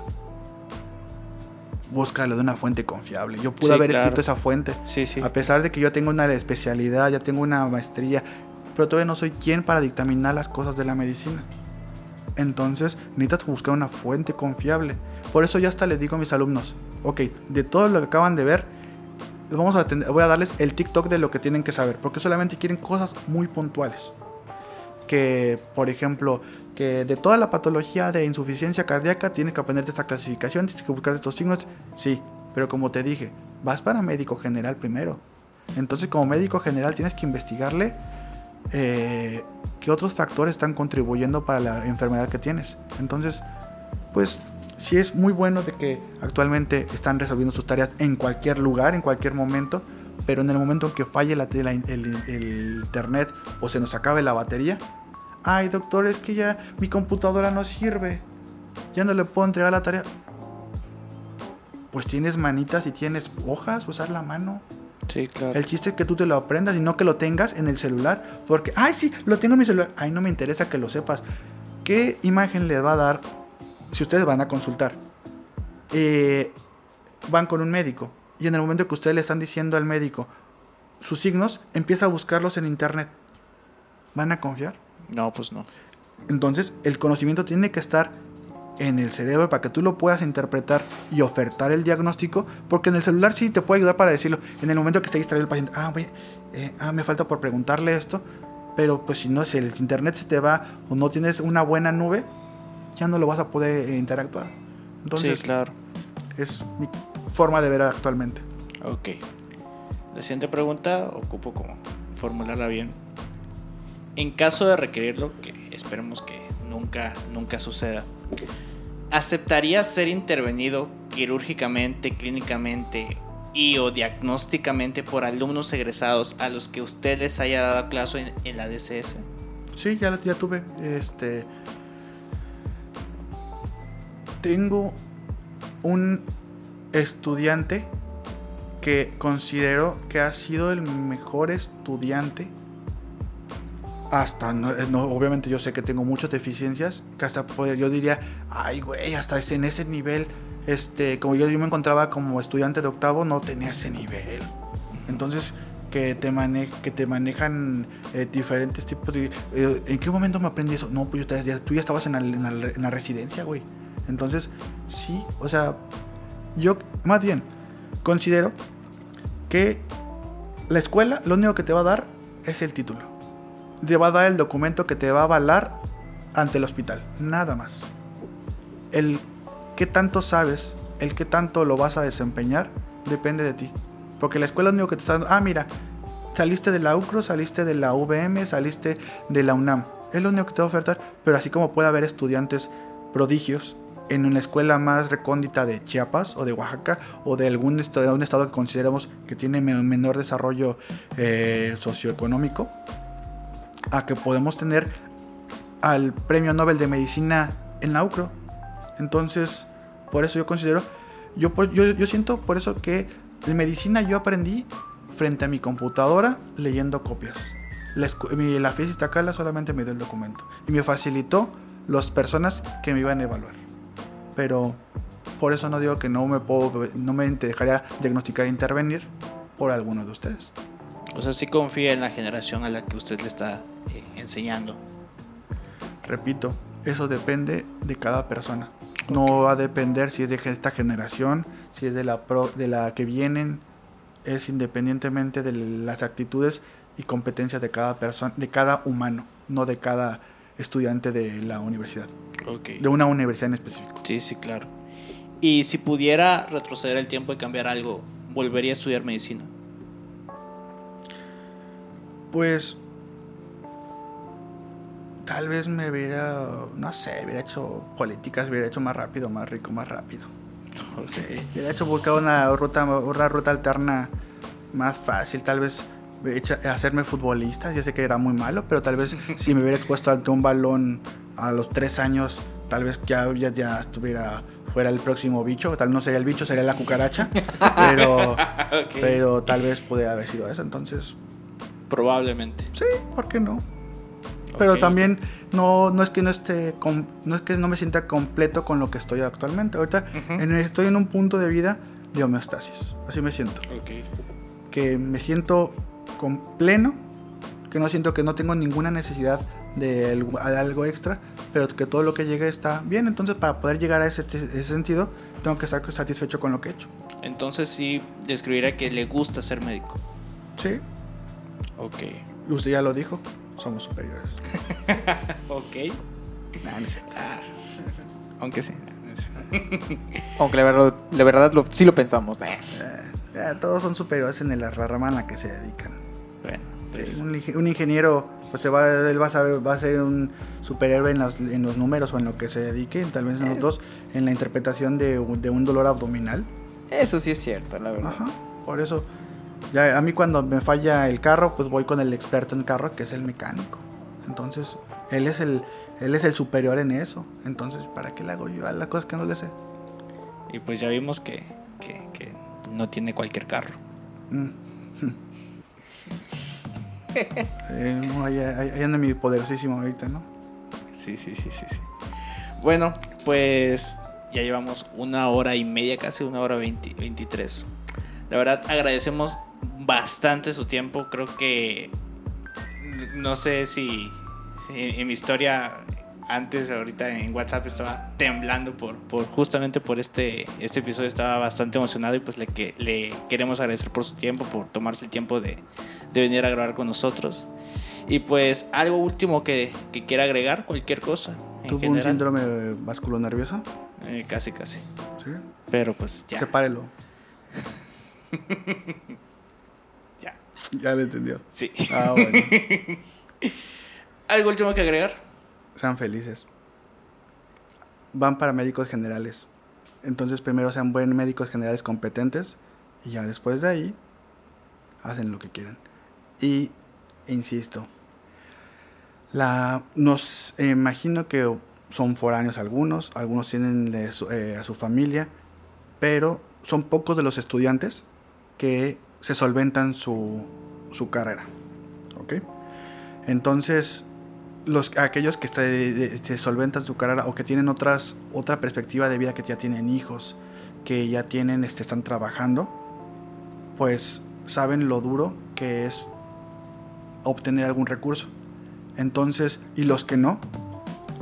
Búscalo de una fuente confiable. Yo pude haber escrito esa fuente. Sí, sí. A pesar de que yo tengo una especialidad, ya tengo una maestría. Pero todavía no soy quien para dictaminar las cosas de la medicina. Entonces necesitas buscar una fuente confiable. Por eso yo hasta les digo a mis alumnos, ok, de todo lo que acaban de ver, vamos a voy a darles el TikTok de lo que tienen que saber, porque solamente quieren cosas muy puntuales. Que, por ejemplo, que de toda la patología de insuficiencia cardíaca tienes que aprenderte esta clasificación, tienes que buscar estos signos, sí, pero como te dije, vas para médico general primero. Entonces, como médico general tienes que investigarle eh, qué otros factores están contribuyendo para la enfermedad que tienes. Entonces, pues sí es muy bueno de que actualmente están resolviendo sus tareas en cualquier lugar, en cualquier momento, pero en el momento en que falle la, el, internet o se nos acabe la batería, ay doctor, es que ya mi computadora no sirve, ya no le puedo entregar la tarea. Pues tienes manitas y tienes hojas, usar la mano. Sí, claro. El chiste es que tú te lo aprendas y no que lo tengas en el celular. Porque, ay, sí, lo tengo en mi celular. Ay, no me interesa que lo sepas. ¿Qué imagen le va a dar si ustedes van a consultar? Eh, van con un médico. Y en el momento que ustedes le están diciendo al médico sus signos, empieza a buscarlos en internet. ¿Van a confiar? No, pues no. Entonces, el conocimiento tiene que estar en el cerebro para que tú lo puedas interpretar y ofertar el diagnóstico, porque en el celular sí te puede ayudar para decirlo. En el momento que esté distraído el paciente, ah, eh, ah, me falta por preguntarle esto, pero pues si no, si el internet se te va o no tienes una buena nube, ya no lo vas a poder eh, interactuar. Entonces, sí, claro. Es mi forma de ver actualmente. Ok. La siguiente pregunta ocupo como formularla bien. En caso de requerirlo, que esperemos que nunca, nunca suceda, ¿aceptaría ser intervenido quirúrgicamente, clínicamente y o diagnósticamente por alumnos egresados a los que usted les haya dado clase en, la DCS? Sí, ya, ya tuve. Este. Tengo un estudiante que considero que ha sido el mejor estudiante hasta, no, obviamente yo sé que tengo muchas deficiencias, que hasta poder, yo diría, ay güey, hasta en ese nivel, este, como yo, yo me encontraba como estudiante de octavo, no tenía ese nivel. Entonces, que te, mane que te manejan eh, diferentes tipos de... Eh, ¿En qué momento me aprendí eso? No, pues ya, tú ya estabas en la, en la residencia, güey. Entonces, sí, o sea, yo más bien considero que la escuela lo único que te va a dar es el título te va a dar el documento que te va a avalar ante el hospital. Nada más. El qué tanto sabes, el qué tanto lo vas a desempeñar, depende de ti. Porque la escuela es lo único que te está dando, ah, mira, saliste de la UCRO, saliste de la VM, saliste de la UNAM. Es lo único que te va a ofertar. Pero así como puede haber estudiantes prodigios en una escuela más recóndita de Chiapas o de Oaxaca o de algún estado, un estado que consideramos que tiene menor desarrollo eh, socioeconómico, a que podemos tener al Premio Nobel de Medicina en la UCRO. Entonces, por eso yo considero, yo, yo, yo siento por eso que en medicina yo aprendí frente a mi computadora leyendo copias. La, la cala solamente me dio el documento y me facilitó las personas que me iban a evaluar. Pero por eso no digo que no me puedo, no me dejaría diagnosticar e intervenir por alguno de ustedes. O sea, sí confía en la generación a la que usted le está eh, enseñando. Repito, eso depende de cada persona. No va a depender si es de esta generación, si es de la, de la que vienen, es independientemente de las actitudes y competencias de cada persona, de cada humano, no de cada estudiante de la universidad. De una universidad en específico. Sí, sí, claro. Y si pudiera retroceder el tiempo y cambiar algo, ¿volvería a estudiar medicina? Pues tal vez me hubiera, no sé, hubiera hecho políticas, hubiera hecho más rápido, más rico, más rápido. Okay. Hubiera hecho buscar una ruta, una ruta alterna más fácil, tal vez hacerme futbolista, ya sé que era muy malo, pero tal vez si me hubiera expuesto ante un balón a los tres años tal vez ya, ya, ya estuviera fuera el próximo bicho, tal vez no sería el bicho, sería la cucaracha, pero, <laughs> pero tal vez puede haber sido eso, entonces... Probablemente. Sí, ¿por qué no? Pero también no, no es que no esté no es que no me sienta completo con lo que estoy actualmente. Ahorita estoy en un punto de vida de homeostasis. Así me siento. Que me siento con pleno, que no siento que no tengo ninguna necesidad de algo, extra, pero que todo lo que llegue está bien. Entonces, para poder llegar a ese, ese sentido, tengo que estar satisfecho con lo que he hecho. Entonces, sí, describiría que le gusta ser médico. Sí. Ok. Usted ya lo dijo somos superiores. <laughs> ok. Ah, aunque sí. Aunque la verdad, la verdad sí lo pensamos. Eh. Eh, todos son superiores en la rama en la que se dedican. Bueno, pues. un, ingeniero, pues se va, él va a, saber, va a ser un superhéroe en los, en los números o en lo que se dedique. Tal vez nosotros en la interpretación de, de un dolor abdominal. Eso sí es cierto, la verdad. Ajá, por eso ya, a mí cuando me falla el carro, pues voy con el experto en carro, que es el mecánico. Entonces, él es el, él es el superior en eso. Entonces, ¿para qué le hago yo a las cosas que no le sé? Y pues ya vimos que, no tiene cualquier carro. Mm. eh, ahí, anda mi poderosísimo ahorita, ¿no? Sí, sí, sí, sí, sí. Bueno, pues ya llevamos una hora y media, casi una hora veintitrés. La verdad agradecemos bastante su tiempo. Creo que no sé si, en mi historia antes, ahorita en WhatsApp estaba temblando por, por justamente por este, este episodio, estaba bastante emocionado y pues le, que, le queremos agradecer por su tiempo, por tomarse el tiempo de, de venir a grabar con nosotros. Y pues algo último que, que quiera agregar, cualquier cosa. ¿Tuvo un síndrome vasculo nervioso? Eh, casi, casi. ¿Sí? Pero pues ya. Sepárelo. <laughs> ya. Ya lo entendió. Sí. Ah, bueno. <laughs> ¿Algo último que agregar? Sean felices. Van para médicos generales. Entonces primero sean buenos médicos generales competentes y ya después de ahí hacen lo que quieran. Y insisto, la, nos imagino que son foráneos algunos, algunos tienen eh, a su familia, pero son pocos de los estudiantes que se solventan su, su carrera. ¿Ok? Entonces, los, aquellos que se solventan su carrera o que tienen otras, otra perspectiva de vida, que ya tienen hijos, que ya tienen, este, están trabajando, pues saben lo duro que es obtener algún recurso. Entonces, y los que no,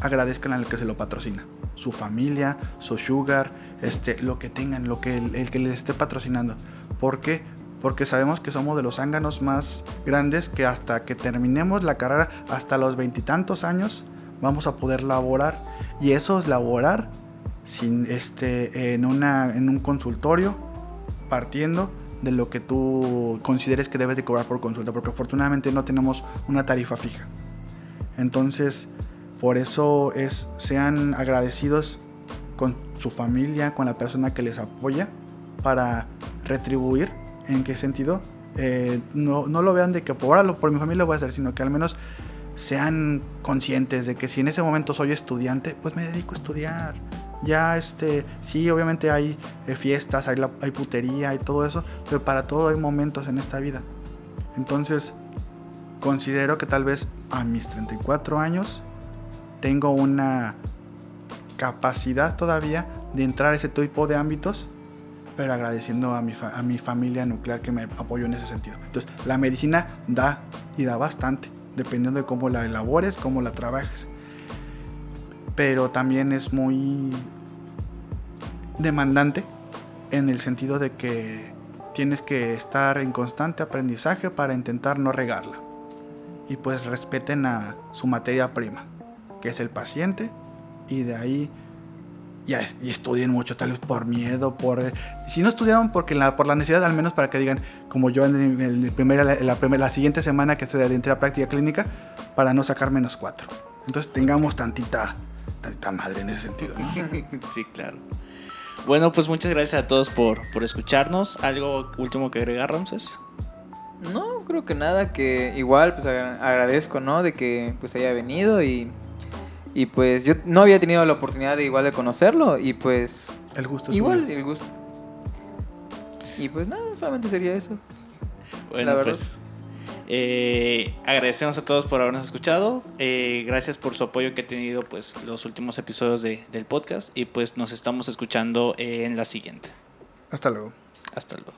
agradezcan al que se lo patrocina su familia, su sugar, este, lo que tengan, lo que el, que les esté patrocinando. ¿Por qué? Porque sabemos que somos de los ánganos más grandes que hasta que terminemos la carrera, hasta los veintitantos años, vamos a poder laborar. Y eso es laborar sin, este, en, una, en un consultorio, partiendo de lo que tú consideres que debes de cobrar por consulta, porque afortunadamente no tenemos una tarifa fija. Entonces, por eso es, sean agradecidos con su familia, con la persona que les apoya, para retribuir. ¿En qué sentido? Eh, no, no, lo vean de que por, por mi familia lo voy a hacer, sino que al menos sean conscientes de que si en ese momento soy estudiante, pues me dedico a estudiar. Ya, este, sí, obviamente hay eh, fiestas, hay, hay putería, hay todo eso, pero para todo hay momentos en esta vida. Entonces, considero que tal vez a mis 34 años tengo una capacidad todavía de entrar a ese tipo de ámbitos, pero agradeciendo a mi, a mi familia nuclear que me apoyó en ese sentido. Entonces, la medicina da y da bastante, dependiendo de cómo la elabores, cómo la trabajes. Pero también es muy demandante en el sentido de que tienes que estar en constante aprendizaje para intentar no regarla. Y pues respeten a su materia prima que es el paciente, y de ahí ya, y estudien mucho, tal vez por miedo, por... Si no estudiaron porque la, por la necesidad, al menos para que digan, como yo en, el primera, la, la, siguiente semana que estoy de a práctica clínica, para no sacar menos cuatro. Entonces tengamos tantita, tantita madre en ese sentido. <laughs> sí, claro. Bueno, pues muchas gracias a todos por, por escucharnos. ¿Algo último que agregar, Ramses? No, creo que nada, que igual pues agradezco, ¿no? De que pues haya venido y Y pues yo no había tenido la oportunidad de igual de conocerlo y pues El gusto es igual mío. el gusto. Y pues nada, solamente sería eso. Bueno, La verdad. pues eh, agradecemos a todos por habernos escuchado. Eh, gracias por su apoyo que ha tenido pues los últimos episodios de- del podcast y pues nos estamos escuchando en la siguiente. Hasta luego. Hasta luego.